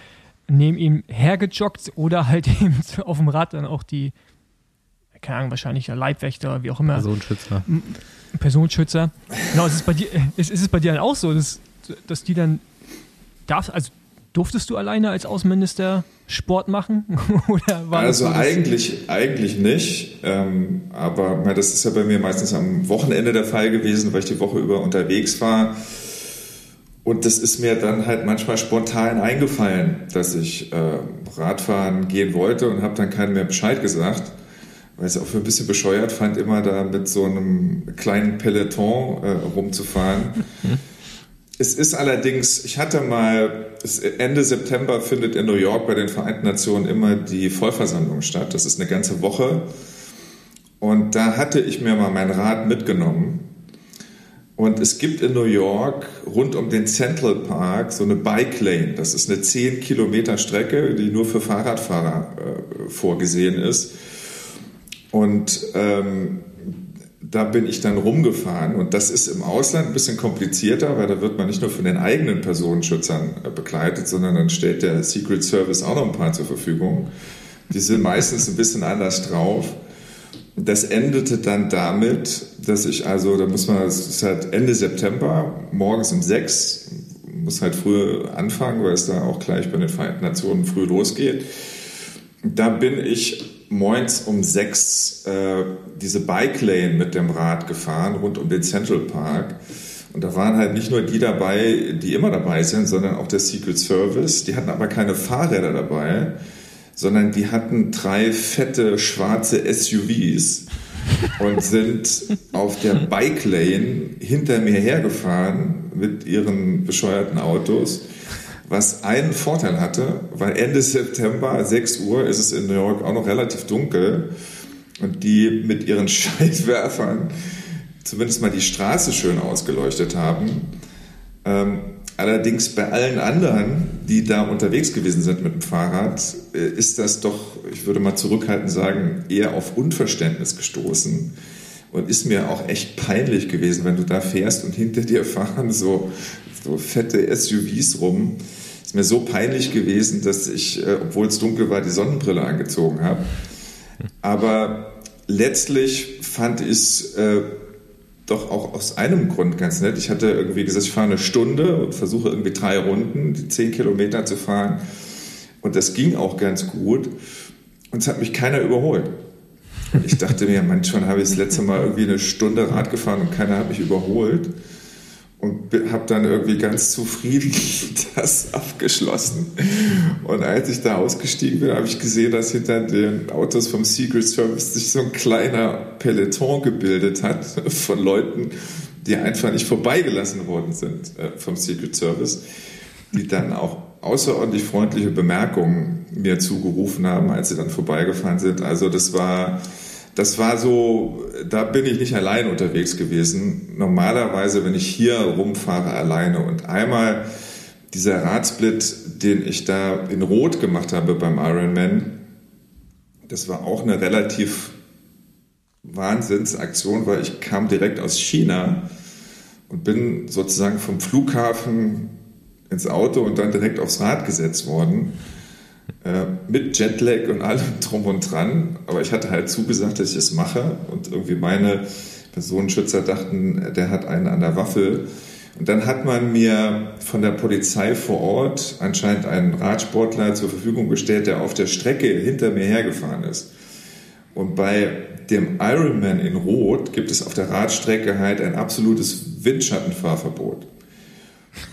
neben ihm hergejoggt oder halt eben auf dem Rad dann auch die, keine Ahnung, wahrscheinlich der Leibwächter, wie auch immer. Personenschützer. Personenschützer. Genau, ist es bei dir, ist, ist es bei dir dann auch so, dass, dass die dann darf, also durftest du alleine als Außenminister Sport machen? Oder war das Also eigentlich, eigentlich nicht, ähm, aber das ist ja bei mir meistens am Wochenende der Fall gewesen, weil ich die Woche über unterwegs war. Und das ist mir dann halt manchmal spontan eingefallen, dass ich äh, Radfahren gehen wollte und habe dann keinem mehr Bescheid gesagt, weil ich es auch für ein bisschen bescheuert fand, immer da mit so einem kleinen Peloton äh, rumzufahren. Es ist allerdings, ich hatte mal, Ende September findet in New York bei den Vereinten Nationen immer die Vollversammlung statt. Das ist eine ganze Woche. Und da hatte ich mir mal mein Rad mitgenommen. Und es gibt in New York rund um den Central Park so eine Bike Lane. Das ist eine 10 Kilometer Strecke, die nur für Fahrradfahrer äh, vorgesehen ist. Und ähm, da bin ich dann rumgefahren und das ist im Ausland ein bisschen komplizierter, weil da wird man nicht nur von den eigenen Personenschützern äh, begleitet, sondern dann stellt der Secret Service auch noch ein paar zur Verfügung. Die sind meistens ein bisschen anders drauf. Das endete dann damit, dass ich also, da muss man, es ist halt Ende September, morgens um sechs, muss halt früh anfangen, weil es da auch gleich bei den Vereinten Nationen früh losgeht. Da bin ich moins um sechs äh, diese Bike Lane mit dem Rad gefahren, rund um den Central Park. Und da waren halt nicht nur die dabei, die immer dabei sind, sondern auch der Secret Service. Die hatten aber keine Fahrräder dabei, sondern die hatten drei fette schwarze SUVs und sind auf der Bike Lane hinter mir hergefahren mit ihren bescheuerten Autos. Was einen Vorteil hatte, weil Ende September, 6 Uhr, ist es in New York auch noch relativ dunkel und die mit ihren Scheinwerfern zumindest mal die Straße schön ausgeleuchtet haben. Ähm, allerdings bei allen anderen, die da unterwegs gewesen sind mit dem Fahrrad, äh, ist das doch, ich würde mal zurückhaltend sagen, eher auf Unverständnis gestoßen. Und ist mir auch echt peinlich gewesen, wenn du da fährst und hinter dir fahren so, so fette SUVs rum. Ist mir so peinlich gewesen, dass ich, äh, obwohl es dunkel war, die Sonnenbrille angezogen habe. Aber letztlich fand ich es äh, doch auch aus einem Grund ganz nett. Ich hatte irgendwie gesagt, ich fahre eine Stunde und versuche irgendwie drei Runden, die zehn Kilometer zu fahren. Und das ging auch ganz gut. Und es hat mich keiner überholt. Ich dachte mir, manchmal habe ich das letzte Mal irgendwie eine Stunde Rad gefahren und keiner hat mich überholt. Und habe dann irgendwie ganz zufrieden das abgeschlossen. Und als ich da ausgestiegen bin, habe ich gesehen, dass hinter den Autos vom Secret Service sich so ein kleiner Peloton gebildet hat von Leuten, die einfach nicht vorbeigelassen worden sind äh, vom Secret Service, die dann auch außerordentlich freundliche Bemerkungen mir zugerufen haben, als sie dann vorbeigefahren sind. Also das war, das war so, da bin ich nicht allein unterwegs gewesen. Normalerweise, wenn ich hier rumfahre, alleine. Und einmal dieser Radsplit, den ich da in Rot gemacht habe beim Ironman, das war auch eine relativ Wahnsinnsaktion, weil ich kam direkt aus China und bin sozusagen vom Flughafen ins Auto und dann direkt aufs Rad gesetzt worden. Äh, mit Jetlag und allem drum und dran. Aber ich hatte halt zugesagt, dass ich es mache. Und irgendwie meine Personenschützer dachten, der hat einen an der Waffel. Und dann hat man mir von der Polizei vor Ort anscheinend einen Radsportler zur Verfügung gestellt, der auf der Strecke hinter mir hergefahren ist. Und bei dem Ironman in Rot gibt es auf der Radstrecke halt ein absolutes Windschattenfahrverbot.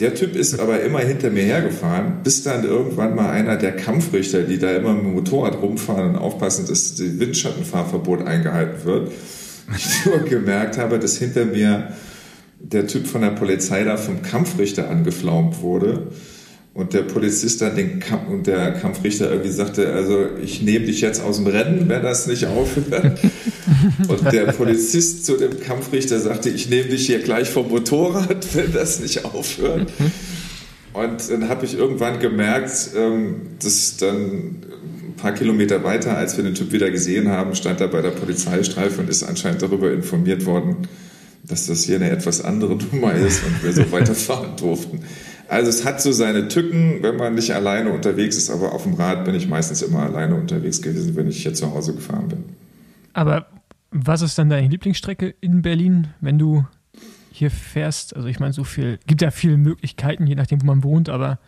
Der Typ ist aber immer hinter mir hergefahren, bis dann irgendwann mal einer der Kampfrichter, die da immer mit dem Motorrad rumfahren und aufpassen, dass das Windschattenfahrverbot eingehalten wird, ich nur gemerkt habe, dass hinter mir der Typ von der Polizei da vom Kampfrichter angeflaumt wurde und der Polizist dann den Kampf und der Kampfrichter irgendwie sagte, also ich nehme dich jetzt aus dem Rennen, wenn das nicht aufhört. Und der Polizist zu dem Kampfrichter sagte, ich nehme dich hier gleich vom Motorrad, wenn das nicht aufhört. Und dann habe ich irgendwann gemerkt, ähm, dass dann paar Kilometer weiter, als wir den Typ wieder gesehen haben, stand er bei der Polizeistreife und ist anscheinend darüber informiert worden, dass das hier eine etwas andere Nummer ist und wir so weiterfahren durften. Also es hat so seine Tücken, wenn man nicht alleine unterwegs ist, aber auf dem Rad bin ich meistens immer alleine unterwegs gewesen, wenn ich hier zu Hause gefahren bin. Aber was ist dann deine Lieblingsstrecke in Berlin, wenn du hier fährst? Also ich meine, so viel, gibt ja viele Möglichkeiten, je nachdem, wo man wohnt, aber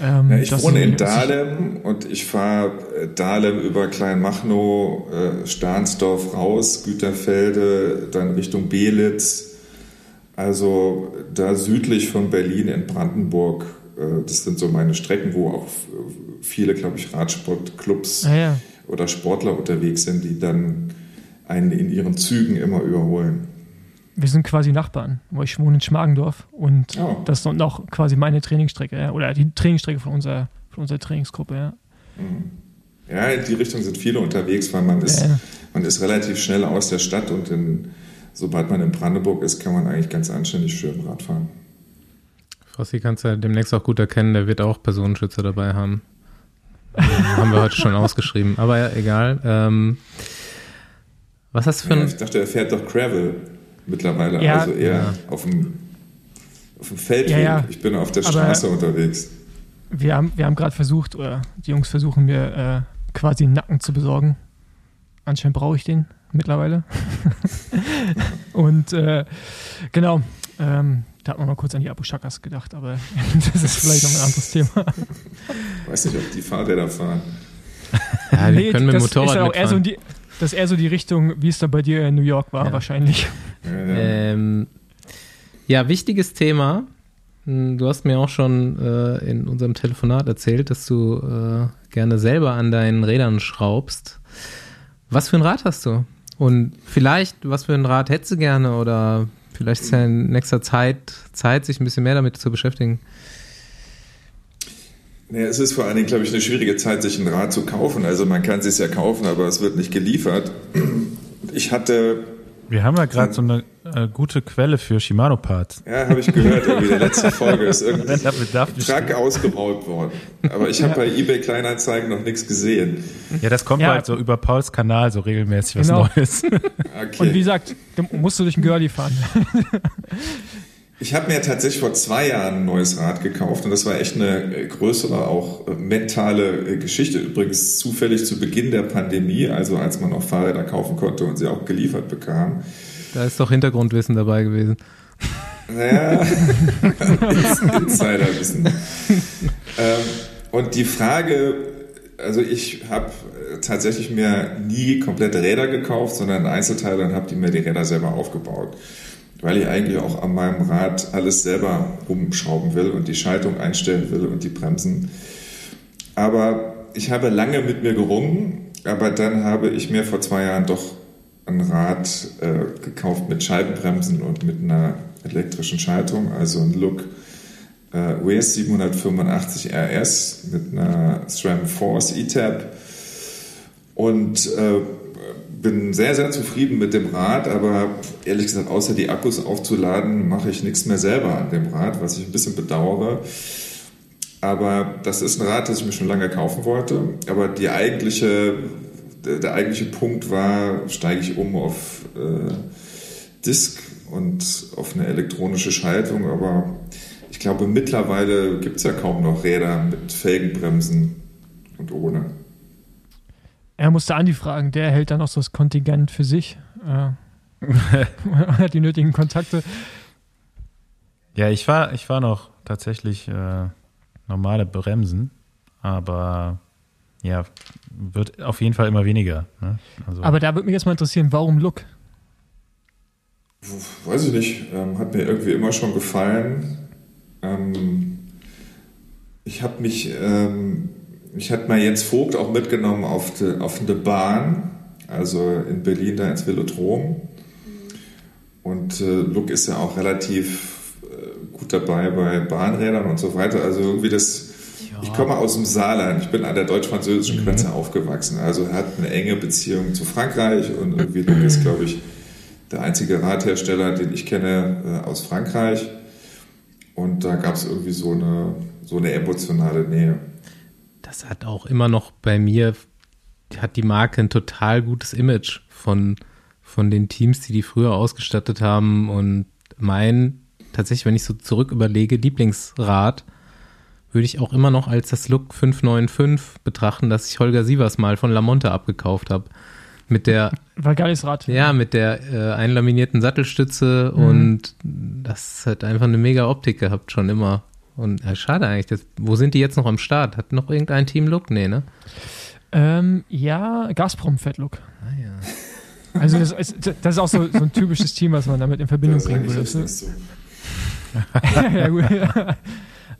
ähm, ja, ich wohne in Dahlem und ich fahre äh, Dahlem über Kleinmachnow, äh, Stahnsdorf raus, Güterfelde, dann Richtung Belitz. Also da südlich von Berlin in Brandenburg. Äh, das sind so meine Strecken, wo auch viele, glaube ich, Radsportclubs ah, ja. oder Sportler unterwegs sind, die dann einen in ihren Zügen immer überholen wir sind quasi Nachbarn, wo ich wohne in Schmargendorf und oh. das ist noch quasi meine Trainingsstrecke, ja, oder die Trainingsstrecke von unserer, von unserer Trainingsgruppe, ja. Mhm. Ja, in die Richtung sind viele unterwegs, weil man ist, man ist relativ schnell aus der Stadt und in, sobald man in Brandenburg ist, kann man eigentlich ganz anständig schön Rad fahren. Fossi kannst du ja demnächst auch gut erkennen, der wird auch Personenschützer dabei haben. haben wir heute schon ausgeschrieben, aber ja, egal. Ähm, was hast du für ein. Ja, ich dachte, er fährt doch Gravel mittlerweile. Ja, also eher ja. auf, dem, auf dem Feldweg. Ja, ich bin auf der Straße Aber unterwegs. Wir haben, wir haben gerade versucht, oder die Jungs versuchen mir äh, quasi einen Nacken zu besorgen. Anscheinend brauche ich den mittlerweile. Und äh, genau, ähm, da hat man mal kurz an die Abu Shakas gedacht, aber das ist vielleicht noch ein anderes Thema. Ich weiß nicht, ob die Fahrräder fahren. Ja, die nee, können mit dem Motorrad ist auch eher so die, Das ist eher so die Richtung, wie es da bei dir in New York war, ja. wahrscheinlich. Ähm, ja, wichtiges Thema. Hm, du hast mir auch schon äh, in unserem Telefonat erzählt, dass du äh, gerne selber an deinen Rädern schraubst. Was für ein Rad hast du? Und vielleicht, was für ein Rad hättest du gerne? Oder vielleicht ist ja in nächster Zeit Zeit, sich ein bisschen mehr damit zu beschäftigen. Ja, es ist vor allen Dingen, glaube ich, eine schwierige Zeit, sich ein Rad zu kaufen. Also man kann es sich ja kaufen, aber es wird nicht geliefert. Ich hatte wir haben ja gerade so eine äh, gute Quelle für Shimano-Parts. Ja, habe ich gehört. Irgendwie der letzte Folge ist irgendwie Truck ausgebaut worden. Aber ich habe bei eBay Kleinanzeigen noch nichts gesehen. Ja, das kommt ja. halt so über Pauls Kanal so regelmäßig was genau. Neues. Okay. Und wie gesagt, musst du durch ein Girlie fahren. Ich habe mir tatsächlich vor zwei Jahren ein neues Rad gekauft und das war echt eine äh, größere, auch äh, mentale äh, Geschichte. Übrigens zufällig zu Beginn der Pandemie, also als man auch Fahrräder kaufen konnte und sie auch geliefert bekam. Da ist doch Hintergrundwissen dabei gewesen. Naja, Insiderwissen. ähm, und die Frage, also ich habe tatsächlich mir nie komplette Räder gekauft, sondern Einzelteile und habe die mir die Räder selber aufgebaut weil ich eigentlich auch an meinem Rad alles selber rumschrauben will und die Schaltung einstellen will und die Bremsen. Aber ich habe lange mit mir gerungen, aber dann habe ich mir vor zwei Jahren doch ein Rad äh, gekauft mit Scheibenbremsen und mit einer elektrischen Schaltung, also ein Look äh, WS 785 RS mit einer SRAM Force E-Tab. Und äh, bin sehr, sehr zufrieden mit dem Rad, aber ehrlich gesagt, außer die Akkus aufzuladen, mache ich nichts mehr selber an dem Rad, was ich ein bisschen bedauere. Aber das ist ein Rad, das ich mir schon lange kaufen wollte. Aber die eigentliche, der, eigentliche Punkt war, steige ich um auf äh, Disk und auf eine elektronische Schaltung. Aber ich glaube, mittlerweile gibt es ja kaum noch Räder mit Felgenbremsen und ohne. Er musste Andi fragen, der hält dann auch so das Kontingent für sich. Äh, hat die nötigen Kontakte. Ja, ich war, ich war noch tatsächlich äh, normale Bremsen, aber ja, wird auf jeden Fall immer weniger. Ne? Also, aber da würde mich jetzt mal interessieren, warum Look? Weiß ich nicht. Ähm, hat mir irgendwie immer schon gefallen. Ähm, ich habe mich ähm, ich hatte mal Jens Vogt auch mitgenommen auf die, auf eine Bahn, also in Berlin da ins Velodrom. Und äh, Luke ist ja auch relativ äh, gut dabei bei Bahnrädern und so weiter. Also irgendwie das, ja. ich komme aus dem Saarland, ich bin an der deutsch-französischen mhm. Grenze aufgewachsen. Also er hat eine enge Beziehung zu Frankreich und irgendwie Luke ist, glaube ich, der einzige Radhersteller, den ich kenne äh, aus Frankreich. Und da gab es irgendwie so eine, so eine emotionale Nähe das hat auch immer noch bei mir hat die Marke ein total gutes Image von, von den Teams, die die früher ausgestattet haben. Und mein, tatsächlich, wenn ich so zurück überlege, Lieblingsrad würde ich auch immer noch als das Look 595 betrachten, das ich Holger Sievers mal von Lamonte abgekauft habe. Mit der, War geiles Rad. ja, mit der äh, einlaminierten Sattelstütze Mhm. und das hat einfach eine mega Optik gehabt, schon immer. Und ja, schade eigentlich. Das, wo sind die jetzt noch am Start? Hat noch irgendein Team Look? Nee, ne? Ähm, ja, Gazprom Fettlook. Ah ja. Also das ist, das ist auch so, so ein typisches Team, was man damit in Verbindung Das bringen würde. du? so. ja, gut.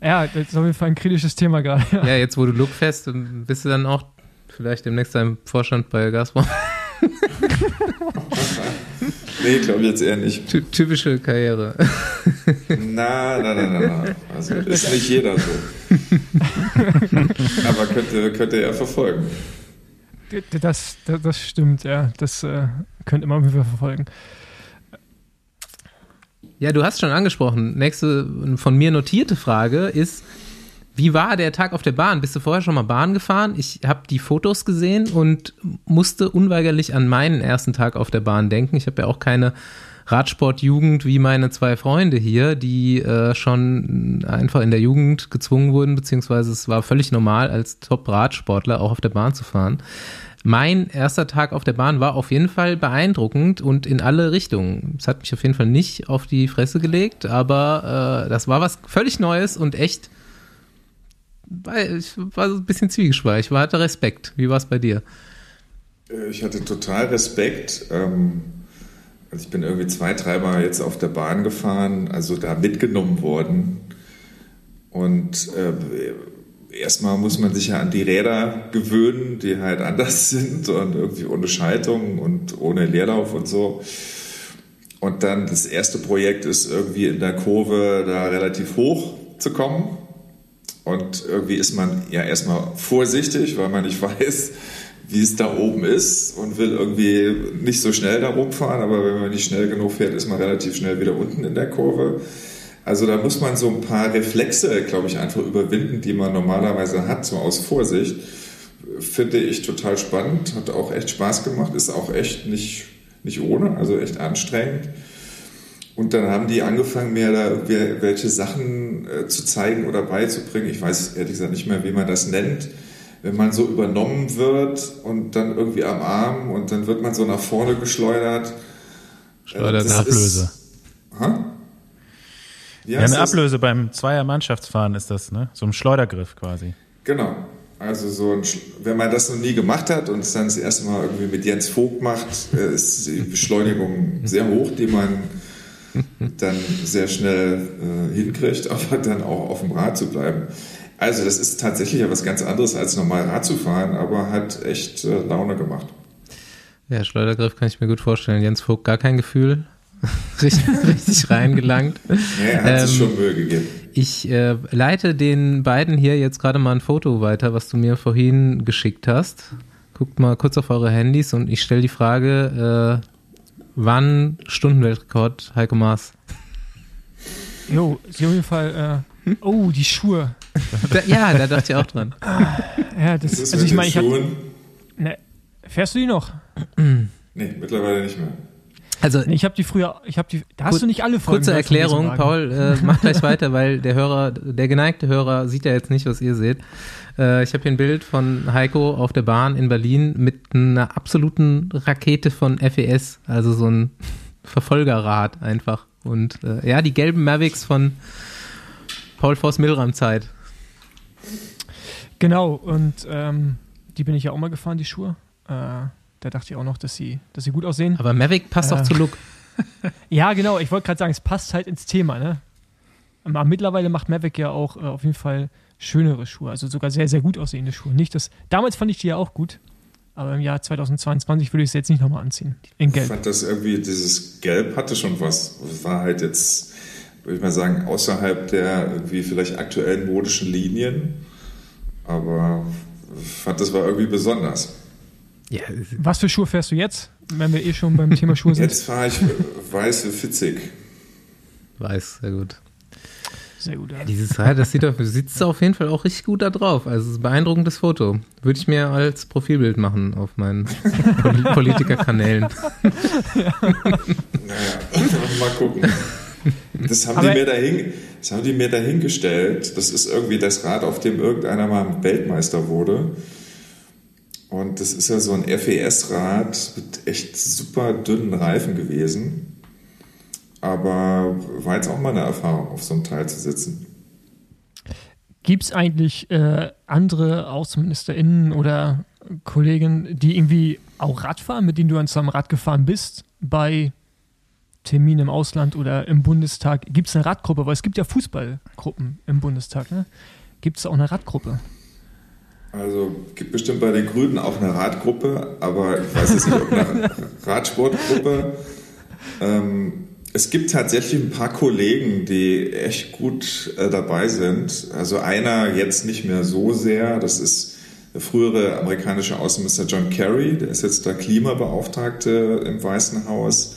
ja, das ist auf jeden Fall ein kritisches Thema gerade. Ja, jetzt wo du Look fest, bist du dann auch vielleicht demnächst im Vorstand bei Gazprom. Nee, glaube ich jetzt eher nicht. Ty typische Karriere. Na, na, na, na, na. Also ist nicht jeder so. Aber könnte, könnte er verfolgen. Das, das, das stimmt, ja. Das äh, könnte man wieder verfolgen. Ja, du hast schon angesprochen. Nächste von mir notierte Frage ist, wie war der Tag auf der Bahn? Bist du vorher schon mal Bahn gefahren? Ich habe die Fotos gesehen und musste unweigerlich an meinen ersten Tag auf der Bahn denken. Ich habe ja auch keine Radsportjugend wie meine zwei Freunde hier, die äh, schon einfach in der Jugend gezwungen wurden, beziehungsweise es war völlig normal, als Top-Radsportler auch auf der Bahn zu fahren. Mein erster Tag auf der Bahn war auf jeden Fall beeindruckend und in alle Richtungen. Es hat mich auf jeden Fall nicht auf die Fresse gelegt, aber äh, das war was völlig Neues und echt. Ich war so ein bisschen zwiegespalten. Ich hatte Respekt. Wie war es bei dir? Äh, Ich hatte total Respekt. Ähm, also ich bin irgendwie zwei, dreimal jetzt auf der Bahn gefahren, also da mitgenommen worden. Und äh, erstmal muss man sich ja an die Räder gewöhnen, die halt anders sind und irgendwie ohne Schaltung und ohne Leerlauf und so. Und dann das erste Projekt ist irgendwie in der Kurve da relativ hoch zu kommen. Und irgendwie ist man ja erstmal vorsichtig, weil man nicht weiß, wie es da oben ist und will irgendwie nicht so schnell da rumfahren, aber wenn man nicht schnell genug fährt, ist man relativ schnell wieder unten in der Kurve. Also da muss man so ein paar Reflexe, glaube ich, einfach überwinden, die man normalerweise hat, so aus Vorsicht. Finde ich total spannend, hat auch echt Spaß gemacht, ist auch echt nicht, nicht ohne, also echt anstrengend. Und dann haben die angefangen, mir da welche Sachen äh, zu zeigen oder beizubringen. Ich weiß ehrlich gesagt nicht mehr, wie man das nennt. Wenn man so übernommen wird und dann irgendwie am Arm und dann wird man so nach vorne geschleudert. Eine Ablöse. Ha? Wie Ja, eine das? Ablöse beim Zweier-Mannschaftsfahren ist das, ne? So ein Schleudergriff quasi. Genau. Also so ein, wenn man das noch nie gemacht hat und es dann das erste Mal irgendwie mit Jens Vogt macht, äh, ist die Beschleunigung sehr hoch, die man dann sehr schnell äh, hinkriegt, aber dann auch auf dem Rad zu bleiben. Also das ist tatsächlich ja was ganz anderes als normal Rad zu fahren, aber hat echt äh, Laune gemacht. Ja, Schleudergriff kann ich mir gut vorstellen. Jens Vogt gar kein Gefühl. richtig, richtig reingelangt. Ja, er hat sich Ähm, schon Mühe gegeben. Ich äh, leite den beiden hier jetzt gerade mal ein Foto weiter, was du mir vorhin geschickt hast. Guckt mal kurz auf eure Handys und ich stelle die Frage, äh, wann Stundenweltrekord Heiko Maas? Jo, ist auf jeden Fall. Äh, oh, die Schuhe. Da, ja, da dachte ich auch dran. Ja, das, Das ist also ich meine, ich habe. Ne, fährst du die noch? Nee, mittlerweile nicht mehr. Also Nee, ich habe die früher. Ich habe die. Da hast du nicht alle Folgen. kurze Erklärung. Paul, äh, mach gleich weiter, weil der Hörer, der geneigte Hörer sieht ja jetzt nicht, was ihr seht. Äh, ich habe hier ein Bild von Heiko auf der Bahn in Berlin mit einer absoluten Rakete von FES, also so ein Verfolgerrad einfach. Und äh, ja, die gelben Mavics von Paul Voss Milram Zeit. Genau, und ähm, die bin ich ja auch mal gefahren, die Schuhe. Äh, da dachte ich auch noch, dass sie, dass sie gut aussehen. Aber Mavic passt auch Äh. zu Look. Ja, genau, ich wollte gerade sagen, es passt halt ins Thema, ne? Aber mittlerweile macht Mavic ja auch äh, auf jeden Fall schönere Schuhe, also sogar sehr, sehr gut aussehende Schuhe. Nicht das, damals fand ich die ja auch gut, aber im Jahr 2022 würde ich sie jetzt nicht nochmal anziehen. In Ich Gelb. fand das irgendwie, dieses Gelb hatte schon was. Es war halt jetzt, würde ich mal sagen, außerhalb der irgendwie vielleicht aktuellen modischen Linien. Aber ich fand, das war irgendwie besonders. Ja, Was für Schuhe fährst du jetzt, wenn wir eh schon beim Thema Schuhe sind? Jetzt fahre ich weiße Fitzig. weiß, sehr gut. Sehr gut. Ja. Dieses Rad, das sieht auf, sitzt auf jeden Fall auch richtig gut da drauf. Also es ist ein beeindruckendes Foto. Würde ich mir als Profilbild machen auf meinen Pol Politikerkanälen. Naja, mal gucken. Das haben, die mir dahin, das haben die mir dahingestellt. Das ist irgendwie das Rad, auf dem irgendeiner mal Weltmeister wurde. Und das ist ja so ein FES-Rad mit echt super dünnen Reifen gewesen. Aber war jetzt auch mal eine Erfahrung, auf so einem Teil zu sitzen. Gibt es eigentlich äh, andere AußenministerInnen oder Kollegen, die irgendwie auch Rad fahren, mit denen du an so einem Rad gefahren bist, bei Terminen im Ausland oder im Bundestag? Gibt es eine Radgruppe? Weil es gibt ja Fußballgruppen im Bundestag. Ne? Gibt es auch eine Radgruppe? Also gibt bestimmt bei den Grünen auch eine Radgruppe, aber ich weiß jetzt nicht, ob eine Radsportgruppe. Ähm, es gibt tatsächlich ein paar Kollegen, die echt gut äh, dabei sind. Also einer jetzt nicht mehr so sehr, das ist der frühere amerikanische Außenminister John Kerry, der ist jetzt der Klimabeauftragte im Weißen Haus.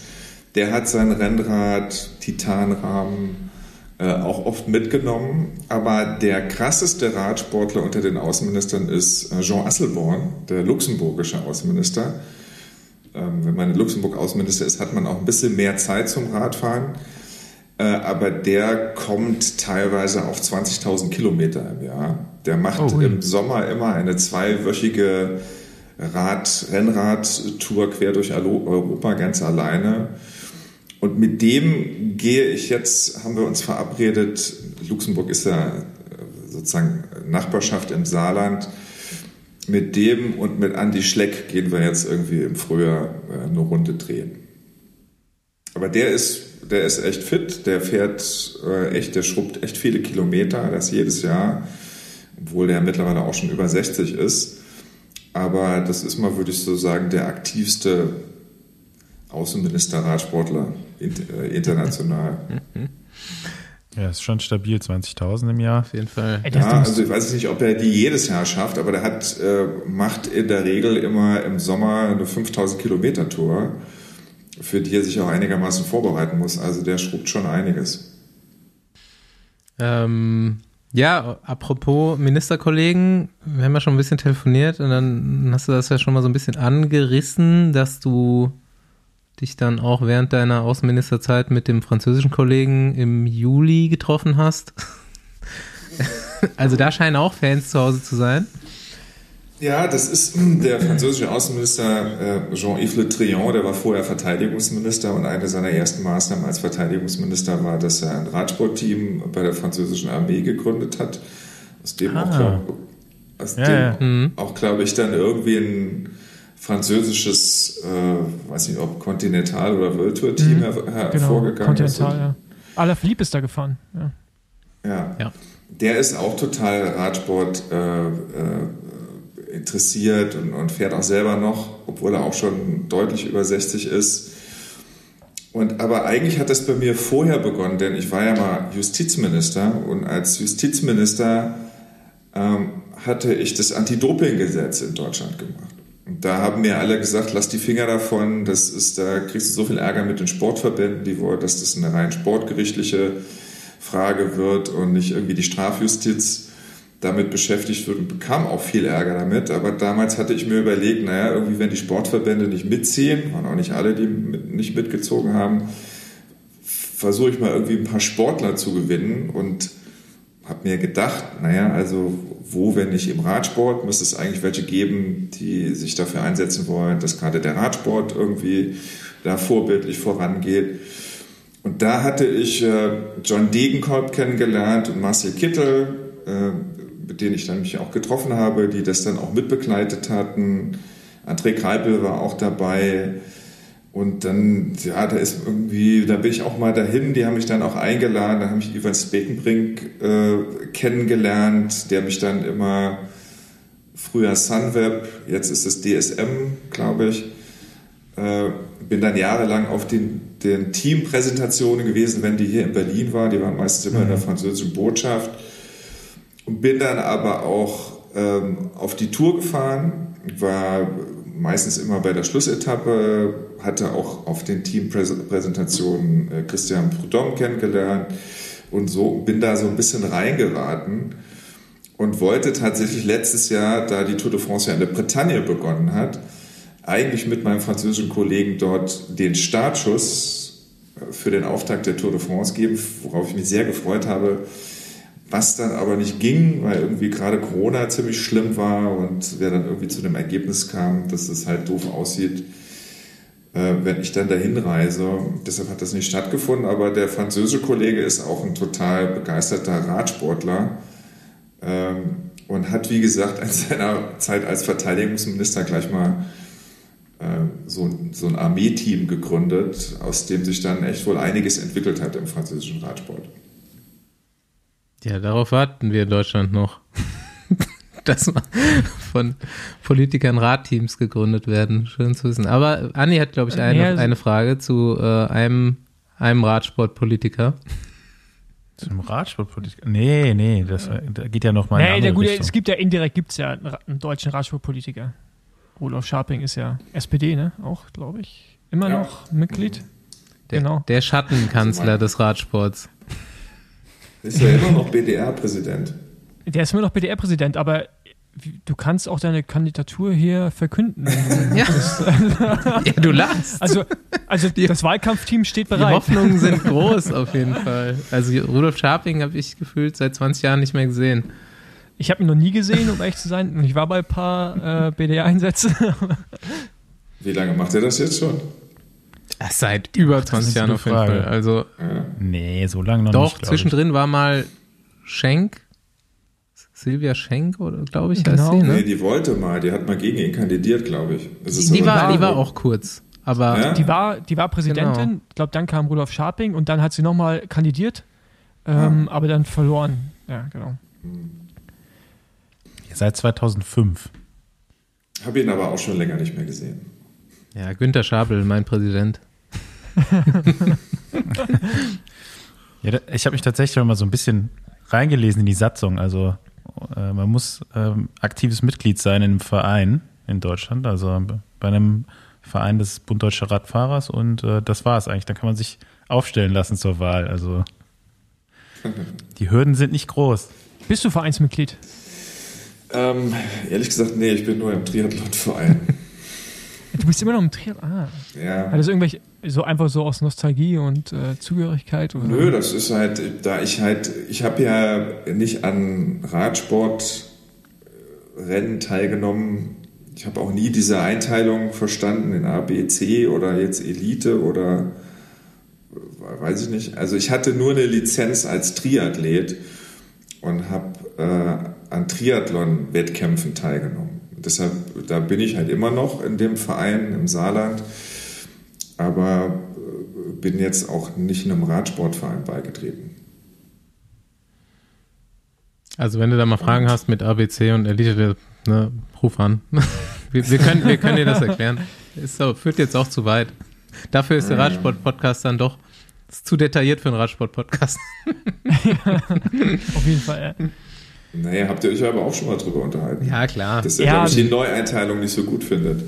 Der hat sein Rennrad, Titanrahmen, äh, auch oft mitgenommen. Aber der krasseste Radsportler unter den Außenministern ist äh, Jean Asselborn, der luxemburgische Außenminister. Ähm, wenn man in Luxemburg Außenminister ist, hat man auch ein bisschen mehr Zeit zum Radfahren. Äh, aber der kommt teilweise auf 20.000 Kilometer im Jahr. Der macht Oh, im Sommer immer eine zweiwöchige Rad, Rennradtour quer durch Europa ganz alleine. Und mit dem gehe ich jetzt, haben wir uns verabredet, Luxemburg ist ja sozusagen Nachbarschaft im Saarland, mit dem und mit Andy Schleck gehen wir jetzt irgendwie im Frühjahr äh, eine Runde drehen. Aber der ist, der ist echt fit, der fährt äh, echt, der schrubbt echt viele Kilometer, das jedes Jahr, obwohl der mittlerweile auch schon über 60 ist. Aber das ist mal, würde ich so sagen, der aktivste Außenminister, Radsportler äh, international. Ja, ist schon stabil, 20.000 im Jahr. Auf jeden Fall. Ey, Ja, also ich weiß nicht, ob er die jedes Jahr schafft, aber der hat, äh, macht in der Regel immer im Sommer eine 5000 Kilometer Tour, für die er sich auch einigermaßen vorbereiten muss. Also der schrubbt schon einiges. Ähm, ja, apropos Ministerkollegen, wir haben ja schon ein bisschen telefoniert und dann hast du das ja schon mal so ein bisschen angerissen, dass du dich dann auch während deiner Außenministerzeit mit dem französischen Kollegen im Juli getroffen hast. also da scheinen auch Fans zu Hause zu sein. Ja, das ist der französische Außenminister äh, Jean-Yves Le Drian, der war vorher Verteidigungsminister und eine seiner ersten Maßnahmen als Verteidigungsminister war, dass er ein Radsportteam bei der französischen Armee gegründet hat, aus dem auch, Ah. glaub, aus Ja, dem ja. Mhm. auch glaube ich, dann irgendwie ein französisches, äh, weiß nicht, ob Continental- oder World Tour-Team Mhm. her genau, hervorgegangen ist. Continental, ja. Alaphilippe ist da gefahren. Ja. Ja. Ja. Der ist auch total Radsport äh, äh, interessiert und, und fährt auch selber noch, obwohl er auch schon deutlich über 60 ist. Und aber eigentlich hat das bei mir vorher begonnen, denn ich war ja mal Justizminister und als Justizminister ähm, hatte ich das Anti-Doping-Gesetz in Deutschland gemacht. Und da haben mir alle gesagt, lass die Finger davon, das ist, da kriegst du so viel Ärger mit den Sportverbänden, die wollen, dass das eine rein sportgerichtliche Frage wird und nicht irgendwie die Strafjustiz damit beschäftigt wird und bekam auch viel Ärger damit. Aber damals hatte ich mir überlegt, naja, irgendwie, wenn die Sportverbände nicht mitziehen, waren auch nicht alle, die mit, nicht mitgezogen haben, versuche ich mal irgendwie ein paar Sportler zu gewinnen und habe mir gedacht, naja, also wo, wenn nicht im Radsport, müsste es eigentlich welche geben, die sich dafür einsetzen wollen, dass gerade der Radsport irgendwie da vorbildlich vorangeht. Und da hatte ich äh, John Degenkolb kennengelernt und Marcel Kittel, äh, mit denen ich dann mich auch getroffen habe, die das dann auch mitbegleitet hatten. André Kreipel war auch dabei. Und dann, ja, da ist irgendwie, da bin ich auch mal dahin, die haben mich dann auch eingeladen, da habe ich Ivan Spekenbrink äh, kennengelernt, der mich dann immer früher Sunweb, jetzt ist es DSM, glaube ich, äh, bin dann jahrelang auf den, den Teampräsentationen gewesen, wenn die hier in Berlin waren, die waren meistens immer in der französischen Botschaft. Und bin dann aber auch ähm, auf die Tour gefahren, war meistens immer bei der Schlussetappe, hatte auch auf den Teampräsentationen äh, Christian Prudhomme kennengelernt, und so bin da so ein bisschen reingeraten und wollte tatsächlich letztes Jahr, da die Tour de France ja in der Bretagne begonnen hat, eigentlich mit meinem französischen Kollegen dort den Startschuss für den Auftakt der Tour de France geben, worauf ich mich sehr gefreut habe, was dann aber nicht ging, weil irgendwie gerade Corona ziemlich schlimm war und wir dann irgendwie zu dem Ergebnis kamen, dass es halt doof aussieht, äh, wenn ich dann dahin reise. Deshalb hat das nicht stattgefunden, aber der französische Kollege ist auch ein total begeisterter Radsportler ähm, und hat, wie gesagt, in seiner Zeit als Verteidigungsminister gleich mal äh, so, so ein Armeeteam gegründet, aus dem sich dann echt wohl einiges entwickelt hat im französischen Radsport. Ja, darauf warten wir in Deutschland noch. dass von Politikern Radteams gegründet werden. Schön zu wissen. Aber Anni hat, glaube ich, eine, ja, eine Frage zu äh, einem, einem Radsportpolitiker. Zum Radsportpolitiker? Nee, nee, das, da geht ja noch mal nee, der gute, Es gibt ja indirekt gibt's ja einen, einen deutschen Radsportpolitiker. Rudolf Scharping ist ja SPD, ne? Auch, glaube ich. Immer ja. noch Mitglied. Der, genau. Der Schattenkanzler des Radsports. Ist ja immer noch BDR-Präsident. Der ist immer noch BDR-Präsident, aber du kannst auch deine Kandidatur hier verkünden. ja. ja, du lachst. Also, also das Wahlkampfteam steht bereit. Die Hoffnungen sind groß auf jeden Fall. Also Rudolf Scharping habe ich gefühlt seit 20 Jahren nicht mehr gesehen. Ich habe ihn noch nie gesehen, um ehrlich zu sein. Und ich war bei ein paar äh, BDR-Einsätzen. Wie lange macht er das jetzt schon? Seit über 20 Jahren auf jeden Fall. Also, ja. Nee, so lange noch doch, nicht. Doch, zwischendrin ich. war mal Schenk Silvia Schenk, oder glaube ich, genau. heißt sie, ne? Nee, die wollte mal, die hat mal gegen ihn kandidiert, glaube ich. Die, die, war, die war auch kurz. Aber ja? die, war, die war Präsidentin, genau. ich glaube, dann kam Rudolf Scharping und dann hat sie nochmal kandidiert, ähm, ja. aber dann verloren. Ja, genau. Seit 2005. Habe ihn aber auch schon länger nicht mehr gesehen. Ja, Günter Schabel, mein Präsident. Ja, ich habe mich tatsächlich mal so ein bisschen reingelesen in die Satzung. Also äh, man muss ähm, aktives Mitglied sein in einem Verein in Deutschland, also bei einem Verein des Bund Deutscher Radfahrers und äh, das war es eigentlich. Da kann man sich aufstellen lassen zur Wahl. Also die Hürden sind nicht groß. Bist du Vereinsmitglied? Ähm, ehrlich gesagt, nee, ich bin nur im Triathlonverein. Du bist immer noch im Triathlon. Ah. Ja. Hat das irgendwelche, so einfach so aus Nostalgie und äh, Zugehörigkeit? Oder? Nö, das ist halt, da ich halt, ich habe ja nicht an Radsportrennen teilgenommen. Ich habe auch nie diese Einteilung verstanden in A, B, C oder jetzt Elite oder weiß ich nicht. Also ich hatte nur eine Lizenz als Triathlet und habe äh, an Triathlon-Wettkämpfen teilgenommen. Deshalb, da bin ich halt immer noch in dem Verein im Saarland aber äh, bin jetzt auch nicht einem Radsportverein beigetreten. Also wenn du da mal Fragen hast mit ABC und Elite, ne, ruf an. wir, wir, können, wir können dir das erklären. Ist so, führt jetzt auch zu weit. Dafür ist der Radsport-Podcast dann doch zu detailliert für einen Radsport-Podcast. auf jeden Fall, ja. Naja, habt ihr euch aber auch schon mal drüber unterhalten. Ja, klar. Dass ihr, ja, glaube ich, die Neueinteilung nicht so gut findet.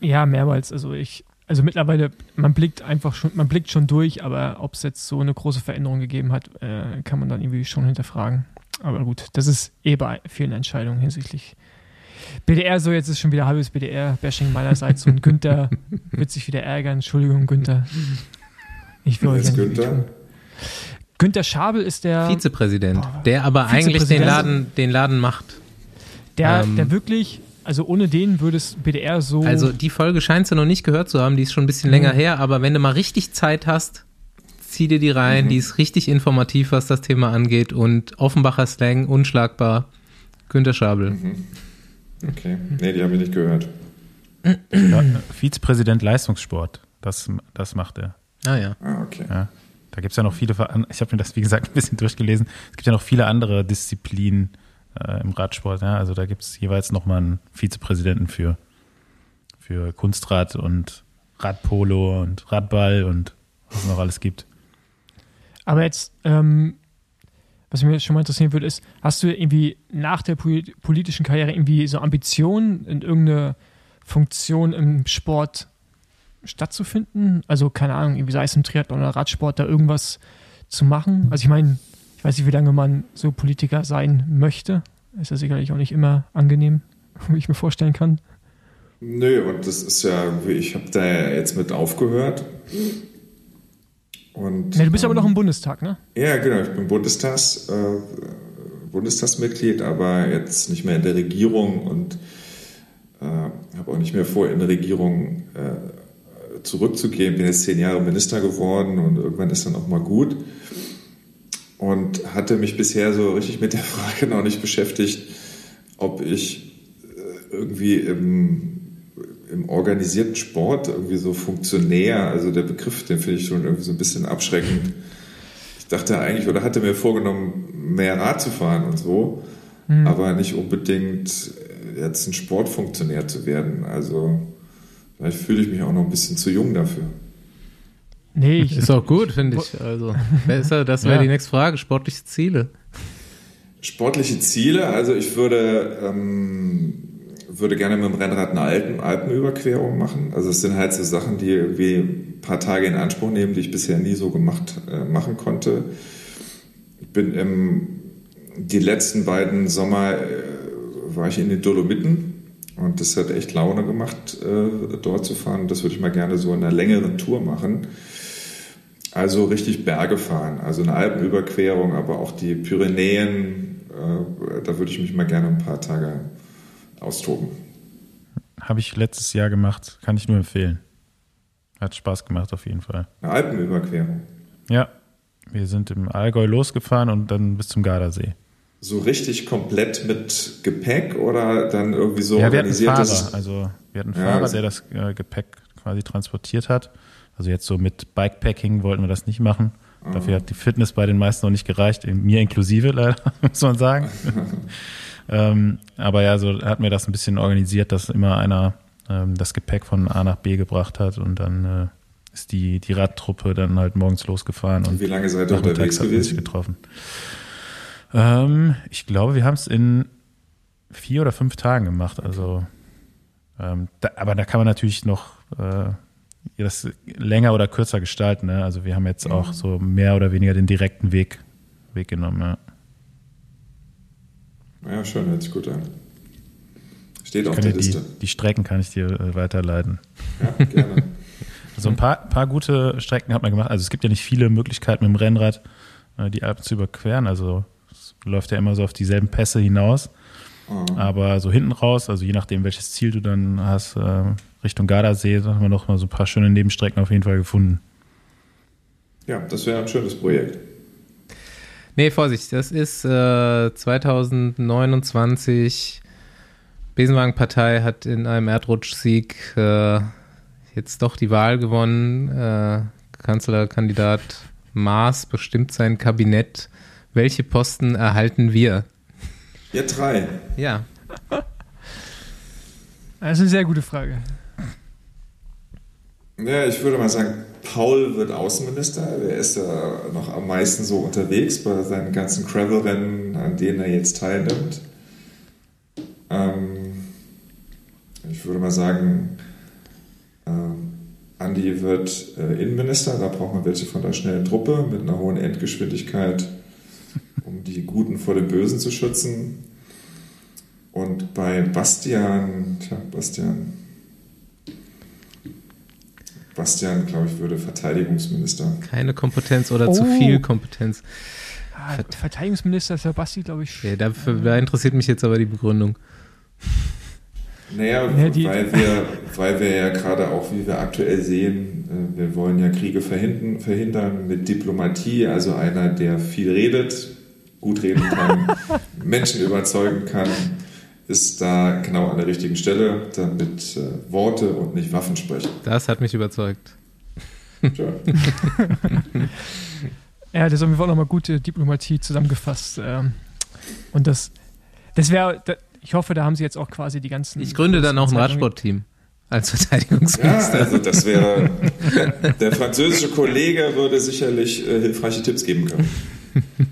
Ja, mehrmals. Also ich, also mittlerweile, man blickt einfach schon, man blickt schon durch, aber ob es jetzt so eine große Veränderung gegeben hat, äh, kann man dann irgendwie schon hinterfragen. Aber gut, das ist eh bei vielen Entscheidungen hinsichtlich BDR, so jetzt ist schon wieder halbes BDR-Bashing meinerseits und Günther wird sich wieder ärgern. Entschuldigung, Günther. Ich will euch Günther? Günther Schabel ist der Vizepräsident, boah, der aber Vizepräsident. eigentlich den Laden, den Laden macht. Der, ähm, der wirklich also ohne den würde es BDR so. Also die Folge scheinst du noch nicht gehört zu haben, die ist schon ein bisschen mhm. länger her, aber wenn du mal richtig Zeit hast, zieh dir die rein, mhm. die ist richtig informativ, was das Thema angeht und Offenbacher Slang, unschlagbar. Günter Schabel. Mhm. Okay, nee, die habe ich nicht gehört. Ja, Vizepräsident Leistungssport, das, das macht er. Ah ja. Ah, okay. Ja, da gibt es ja noch viele, ich habe mir das wie gesagt ein bisschen durchgelesen, es gibt ja noch viele andere Disziplinen, äh, im Radsport. Ja? Also da gibt es jeweils nochmal einen Vizepräsidenten für, für Kunstrad und Radpolo und Radball und was es noch alles gibt. Aber jetzt, ähm, was mich schon mal interessieren würde, ist, hast du irgendwie nach der politischen Karriere irgendwie so Ambitionen in irgendeine Funktion im Sport stattzufinden? Also keine Ahnung, irgendwie sei es im Triathlon oder Radsport, da irgendwas zu machen. Also ich meine, ich weiß nicht, wie lange man so Politiker sein möchte. Ist ja sicherlich auch nicht immer angenehm, wie ich mir vorstellen kann. Nö, und das ist ja, ich habe da jetzt mit aufgehört. Und, Ja, du bist aber ähm, noch im Bundestag, ne? Ja, genau, ich bin Bundestags, äh, Bundestagsmitglied, aber jetzt nicht mehr in der Regierung und äh, habe auch nicht mehr vor, in der Regierung äh, zurückzugehen. Bin jetzt zehn Jahre Minister geworden und irgendwann ist dann auch mal gut. Und hatte mich bisher so richtig mit der Frage noch nicht beschäftigt, ob ich äh, irgendwie im, im organisierten Sport irgendwie so Funktionär, also der Begriff, den finde ich schon irgendwie so ein bisschen abschreckend. Ich dachte eigentlich oder hatte mir vorgenommen, mehr Rad zu fahren und so, aber nicht unbedingt äh, jetzt ein Sportfunktionär zu werden. Also vielleicht fühle ich mich auch noch ein bisschen zu jung dafür. Nee, ich, Ist auch gut, finde ich. Also, besser, das wäre Ja. die nächste Frage. Sportliche Ziele. Sportliche Ziele, also ich würde, ähm, würde gerne mit dem Rennrad eine Alpen, Alpenüberquerung machen. Also es sind halt so Sachen, die irgendwie ein paar Tage in Anspruch nehmen, die ich bisher nie so gemacht äh, machen konnte. Ich bin im, die letzten beiden Sommer äh, war ich in den Dolomiten und das hat echt Laune gemacht, äh, dort zu fahren. Das würde ich mal gerne so in einer längeren Tour machen. Also richtig Berge fahren, also eine Alpenüberquerung, aber auch die Pyrenäen, äh, da würde ich mich mal gerne ein paar Tage austoben. Habe ich letztes Jahr gemacht, kann ich nur empfehlen. Hat Spaß gemacht auf jeden Fall. Eine Alpenüberquerung. Ja, wir sind im Allgäu losgefahren und dann bis zum Gardasee. So richtig komplett mit Gepäck oder dann irgendwie so ja, wir hatten organisiertes? Fahrer, also wir hatten einen Ja, Fahrer, das- der das äh, Gepäck quasi transportiert hat. Also jetzt so mit Bikepacking wollten wir das nicht machen. Dafür hat die Fitness bei den meisten noch nicht gereicht, mir inklusive leider, muss man sagen. ähm, aber ja, so hat mir das ein bisschen organisiert, dass immer einer ähm, das Gepäck von A nach B gebracht hat und dann äh, ist die, die Radtruppe dann halt morgens losgefahren und Wie lange seid ihr unterwegs gewesen? getroffen. Ähm, ich glaube, wir haben es in vier oder fünf Tagen gemacht. Also, ähm, da, aber da kann man natürlich noch äh, das länger oder kürzer gestalten. Ne? Also wir haben jetzt auch so mehr oder weniger den direkten Weg, Weg genommen. Ja. Ja, schön, hört sich gut an. Steht auf der dir die, Liste. die Strecken kann ich dir äh, weiterleiten. Ja, gerne. So ein paar, paar gute Strecken hat man gemacht. Also es gibt ja nicht viele Möglichkeiten mit dem Rennrad äh, die Alpen zu überqueren. Also es läuft ja immer so auf dieselben Pässe hinaus. Oh. Aber so hinten raus, also je nachdem, welches Ziel du dann hast, äh, Richtung Gardasee, da haben wir noch mal so ein paar schöne Nebenstrecken auf jeden Fall gefunden. Ja, das wäre ein schönes Projekt. Nee, Vorsicht, das ist äh, 2029. Besenwagenpartei hat in einem Erdrutschsieg äh, jetzt doch die Wahl gewonnen. Äh, Kanzlerkandidat Maas bestimmt sein Kabinett. Welche Posten erhalten wir? Ihr drei. Ja, das ist eine sehr gute Frage. Ja, ich würde mal sagen, Paul wird Außenminister. Der ist ja noch am meisten so unterwegs bei seinen ganzen Gravel-Rennen, an denen er jetzt teilnimmt. Ähm, ich würde mal sagen, ähm, Andi wird äh, Innenminister. Da braucht man welche von der schnellen Truppe mit einer hohen Endgeschwindigkeit, um die Guten vor den Bösen zu schützen. Und bei Bastian, tja, Bastian, Bastian, glaube ich, würde Verteidigungsminister. keine Kompetenz oder zu Oh. viel Kompetenz. Ah, Verteidigungsminister ist der Basti, glaube ich. Ja, dafür, da interessiert mich jetzt aber die Begründung. Naja, Ja, die- weil, wir, weil wir ja gerade auch, wie wir aktuell sehen, äh, wir wollen ja Kriege verhindern, verhindern mit Diplomatie, also einer, der viel redet, gut reden kann, Menschen überzeugen kann, ist da genau an der richtigen Stelle, damit äh, Worte und nicht Waffen sprechen. Das hat mich überzeugt. Ja, das ist auf jeden Fall nochmal gute Diplomatie zusammengefasst. ähm. Und das, das wäre, ich hoffe, da haben sie jetzt auch quasi die ganzen. Ich gründe dann auch ein Radsportteam als Ja, Verteidigungsminister. also das wäre, der französische Kollege würde sicherlich äh, hilfreiche Tipps geben können.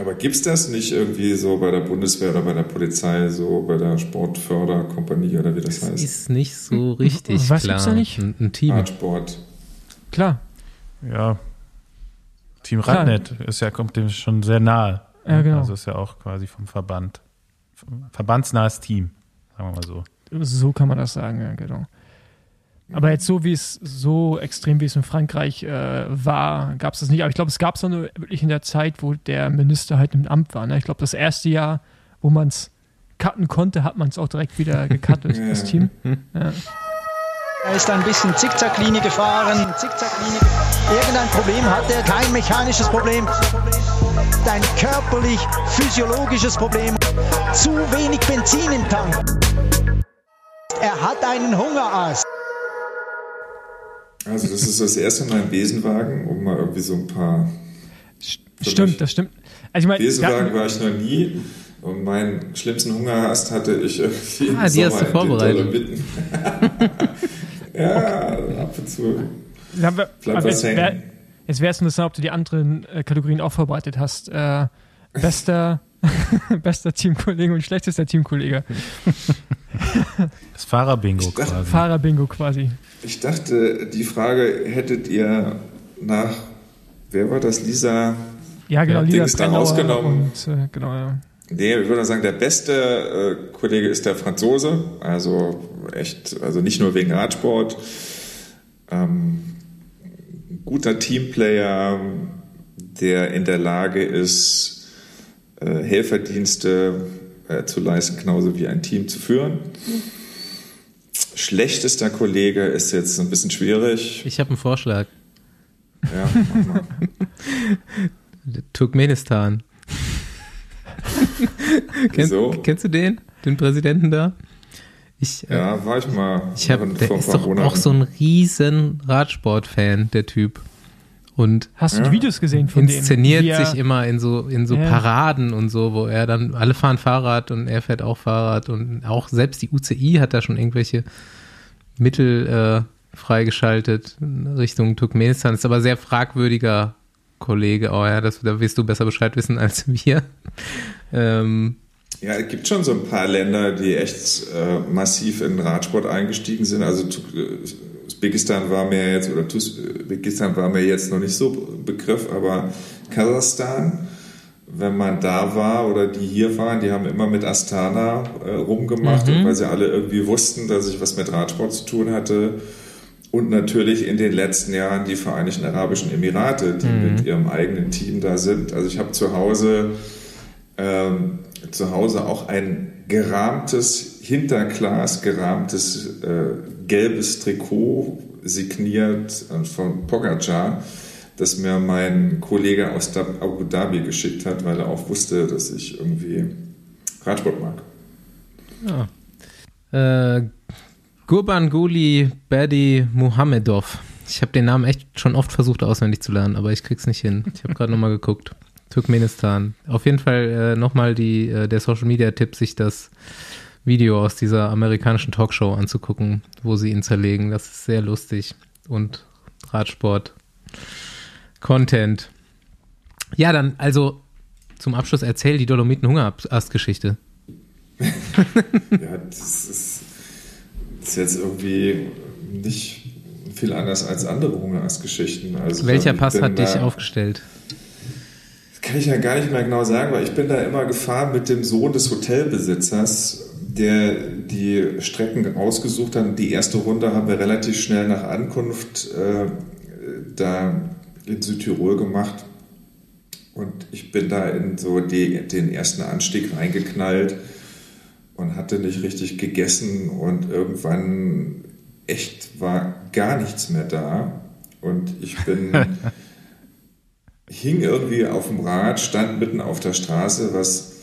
Aber gibt es das nicht irgendwie so bei der Bundeswehr oder bei der Polizei, so bei der Sportförderkompanie oder wie das Das heißt? ist nicht so richtig Was klar. gibt's da nicht? Ein, ein Team. Radsport. Klar. Ja, Team Radnet ist ja, kommt dem schon sehr nahe. Ja, genau. Also ist ja auch quasi vom Verband. Verbandsnahes Team, sagen wir mal so. So kann man das sagen, ja, genau. Aber jetzt so wie es so extrem wie es in Frankreich äh, war, gab es das nicht. Aber ich glaube, es gab es nur wirklich in der Zeit, wo der Minister halt im Amt war. Ne? Ich glaube, das erste Jahr, wo man es cutten konnte, hat man es auch direkt wieder gecuttet, das Team. Ja. Er ist ein bisschen Zickzacklinie gefahren, Zickzacklinie. Irgendein Problem hat er, kein mechanisches Problem, ein körperlich, physiologisches Problem. Zu wenig Benzin im Tank. Er hat einen Hungerass. Also das ist das erste Mal im Besenwagen, um mal irgendwie so ein paar... Stimmt, das stimmt. Also ich meine, Besenwagen war ich noch nie. Und meinen schlimmsten Hungerast hatte ich irgendwie Ah, die hast du vorbereitet. ja, ab und zu. Ja, aber, Bleibt was jetzt wäre es interessant, ob du die anderen äh, Kategorien auch vorbereitet hast. Äh, bester, bester Teamkollege und schlechtester Teamkollege. Das Fahrerbingo quasi. Fahrerbingo quasi. Ich dachte, die Frage hättet ihr nach, wer war das, Lisa? Ja, genau, Lisa Dings da rausgenommen. Und, äh, genau, ja. Nee, ich würde sagen, der beste äh, Kollege ist der Franzose. Also echt, also nicht nur wegen Radsport. Ähm, guter Teamplayer, der in der Lage ist, äh, Helferdienste äh, zu leisten, genauso wie ein Team zu führen. Schlechtester Kollege ist jetzt ein bisschen schwierig. Ich habe einen Vorschlag. Ja, mach mal. Turkmenistan. Kennst, Wieso? kennst du den? Den Präsidenten da? Ich, äh, ja war ich mal ich hab, der ist doch auch so ein riesen Radsport-Fan, der Typ. Und Hast du Ja. die Videos gesehen von denen? inszeniert er- sich immer in so in so Ja. Paraden und so, wo er dann alle fahren Fahrrad und er fährt auch Fahrrad und auch selbst die UCI hat da schon irgendwelche Mittel äh, freigeschaltet Richtung Turkmenistan. Ist aber sehr fragwürdiger Kollege. Oh ja, das, da wirst du besser Bescheid wissen als wir. Ähm, Ja, es gibt schon so ein paar Länder, die echt äh, massiv in den Radsport eingestiegen sind. Also äh, Usbekistan war mir jetzt, oder Usbekistan war mir jetzt noch nicht so ein Begriff, aber Kasachstan, wenn man da war oder die hier waren, die haben immer mit Astana äh, rumgemacht, und weil sie alle irgendwie wussten, dass ich was mit Radsport zu tun hatte. Und natürlich in den letzten Jahren die Vereinigten Arabischen Emirate, die mit ihrem eigenen Team da sind. Also ich habe zu Hause ähm, zu Hause auch ein gerahmtes, hinterglas gerahmtes äh, gelbes Trikot signiert von Pogacar, das mir mein Kollege aus Abu Dhabi geschickt hat, weil er auch wusste, dass ich irgendwie Radsport mag. äh, Gurbanguly Bedi Muhammedov. Ich habe den Namen echt schon oft versucht auswendig zu lernen, aber ich krieg's nicht hin. Ich habe gerade nochmal geguckt. Turkmenistan. Auf jeden Fall äh, nochmal äh, der Social Media Tipp, sich das Video aus dieser amerikanischen Talkshow anzugucken, wo sie ihn zerlegen. Das ist sehr lustig. Und Radsport. Content. Ja, dann, also zum Abschluss erzähl die Dolomiten-Hungerast-Geschichte. Ja, das ist, das ist jetzt irgendwie nicht viel anders als andere Hungerast-Geschichten. Also Welcher Pass hat dich aufgestellt? Kann ich ja gar nicht mehr genau sagen, weil ich bin da immer gefahren mit dem Sohn des Hotelbesitzers, der die Strecken ausgesucht hat. Die erste Runde haben wir relativ schnell nach Ankunft äh, da in Südtirol gemacht. Und ich bin da in so die, den ersten Anstieg reingeknallt und hatte nicht richtig gegessen und irgendwann echt war gar nichts mehr da. Und ich bin hing irgendwie auf dem Rad, stand mitten auf der Straße, was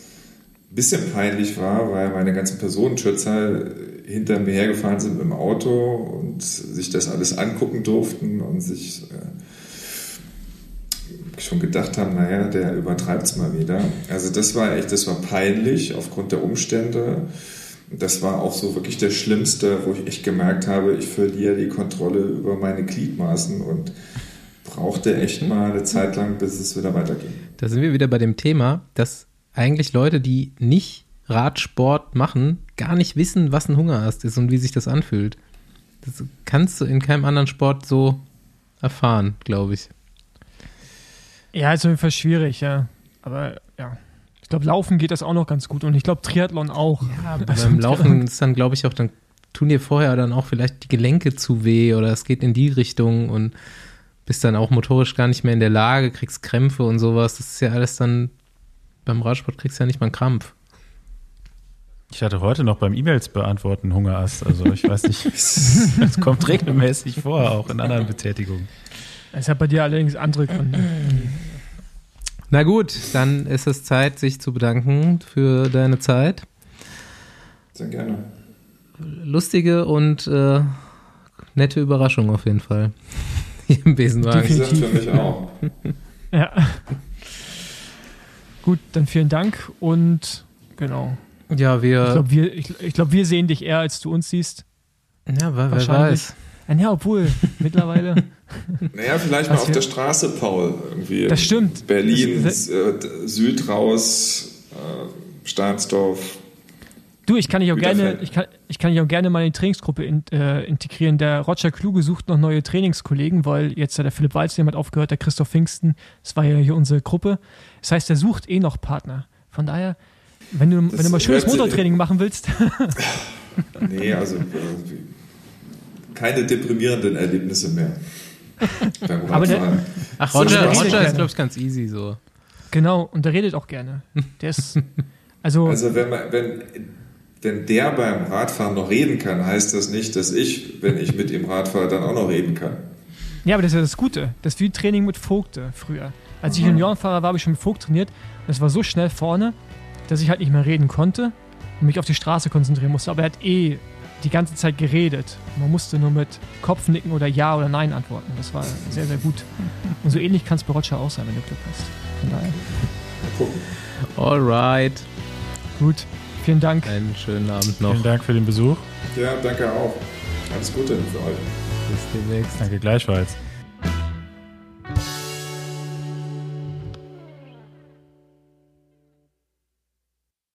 bisschen peinlich war, weil meine ganzen Personenschützer hinter mir hergefahren sind im Auto und sich das alles angucken durften und sich äh, schon gedacht haben, naja, der übertreibt es mal wieder. Also das war echt, das war peinlich aufgrund der Umstände. Das war auch so wirklich der Schlimmste, wo ich echt gemerkt habe, ich verliere die Kontrolle über meine Gliedmaßen und brauchte echt mal eine Zeit lang, bis es wieder weiterging. Da sind wir wieder bei dem Thema, dass eigentlich Leute, die nicht Radsport machen, gar nicht wissen, was ein Hungerast ist und wie sich das anfühlt. Das kannst du in keinem anderen Sport so erfahren, glaube ich. Ja, ist auf jeden Fall schwierig, ja. Aber ja. Ich glaube, Laufen geht das auch noch ganz gut und ich glaube, Triathlon auch. Ja, beim Laufen ist dann, glaube ich, auch, dann tun dir vorher dann auch vielleicht die Gelenke zu weh oder es geht in die Richtung und bist dann auch motorisch gar nicht mehr in der Lage, kriegst Krämpfe und sowas. Das ist ja alles dann, beim Radsport kriegst du ja nicht mal einen Krampf. Ich hatte heute noch beim E-Mails beantworten Hungerast. Also ich weiß nicht, das kommt regelmäßig vor, auch in anderen Betätigungen. Es hat bei dir allerdings andere Gründe. Na gut, dann ist es Zeit, sich zu bedanken für deine Zeit. Sehr gerne. Lustige und äh, nette Überraschung auf jeden Fall. Hier im Besenwagen. Sind für mich auch. Ja. Gut, dann vielen Dank und genau. Ja, Ich wir. glaube, wir, ich, ich glaub, wir sehen dich eher, als du uns siehst. ja, wer, wer wahrscheinlich. weiß. Ah, Ja, obwohl, mittlerweile. Naja, vielleicht mal auf der Straße, Paul. Irgendwie Das stimmt. Berlin, Das- äh, Süd raus, äh, Stahnsdorf. Du, ich kann dich auch gerne, ich kann, ich kann dich auch gerne mal in die Trainingsgruppe in, äh, integrieren. Der Roger Kluge sucht noch neue Trainingskollegen, weil jetzt ja der Philipp Walz jemand aufgehört, der Christoph Pfingsten, das war ja hier unsere Gruppe. Das heißt, er sucht eh noch Partner. Von daher, wenn du, wenn du mal schönes Motortraining machen willst, Nee, also äh, keine deprimierenden Erlebnisse mehr. Aber der-. Ach, So Roger, schnell Roger ist, glaube ich, ganz easy so. genau, und der redet auch gerne. Der ist, also, Also wenn, man, wenn, wenn der beim Radfahren noch reden kann, heißt das nicht, dass ich, wenn ich mit ihm Rad fahre, dann auch noch reden kann. ja, aber das ist ja das Gute. Das ist wie Training mit Vogte früher. Als ich Juniorenfahrer war, habe ich schon mit Vogt trainiert. Und es war so schnell vorne, dass ich halt nicht mehr reden konnte und mich auf die Straße konzentrieren musste. Aber er hat eh die ganze Zeit geredet. Man musste nur mit Kopfnicken oder Ja oder Nein antworten. Das war sehr, sehr gut. Und so ähnlich kann es bei Roger auch sein, wenn du Glück hast. Von daher, Mal gucken. Alright. gut. Vielen Dank. Einen schönen Abend noch. Vielen Dank für den Besuch. Ja, danke auch. Alles Gute für euch. Bis demnächst. Danke gleichfalls.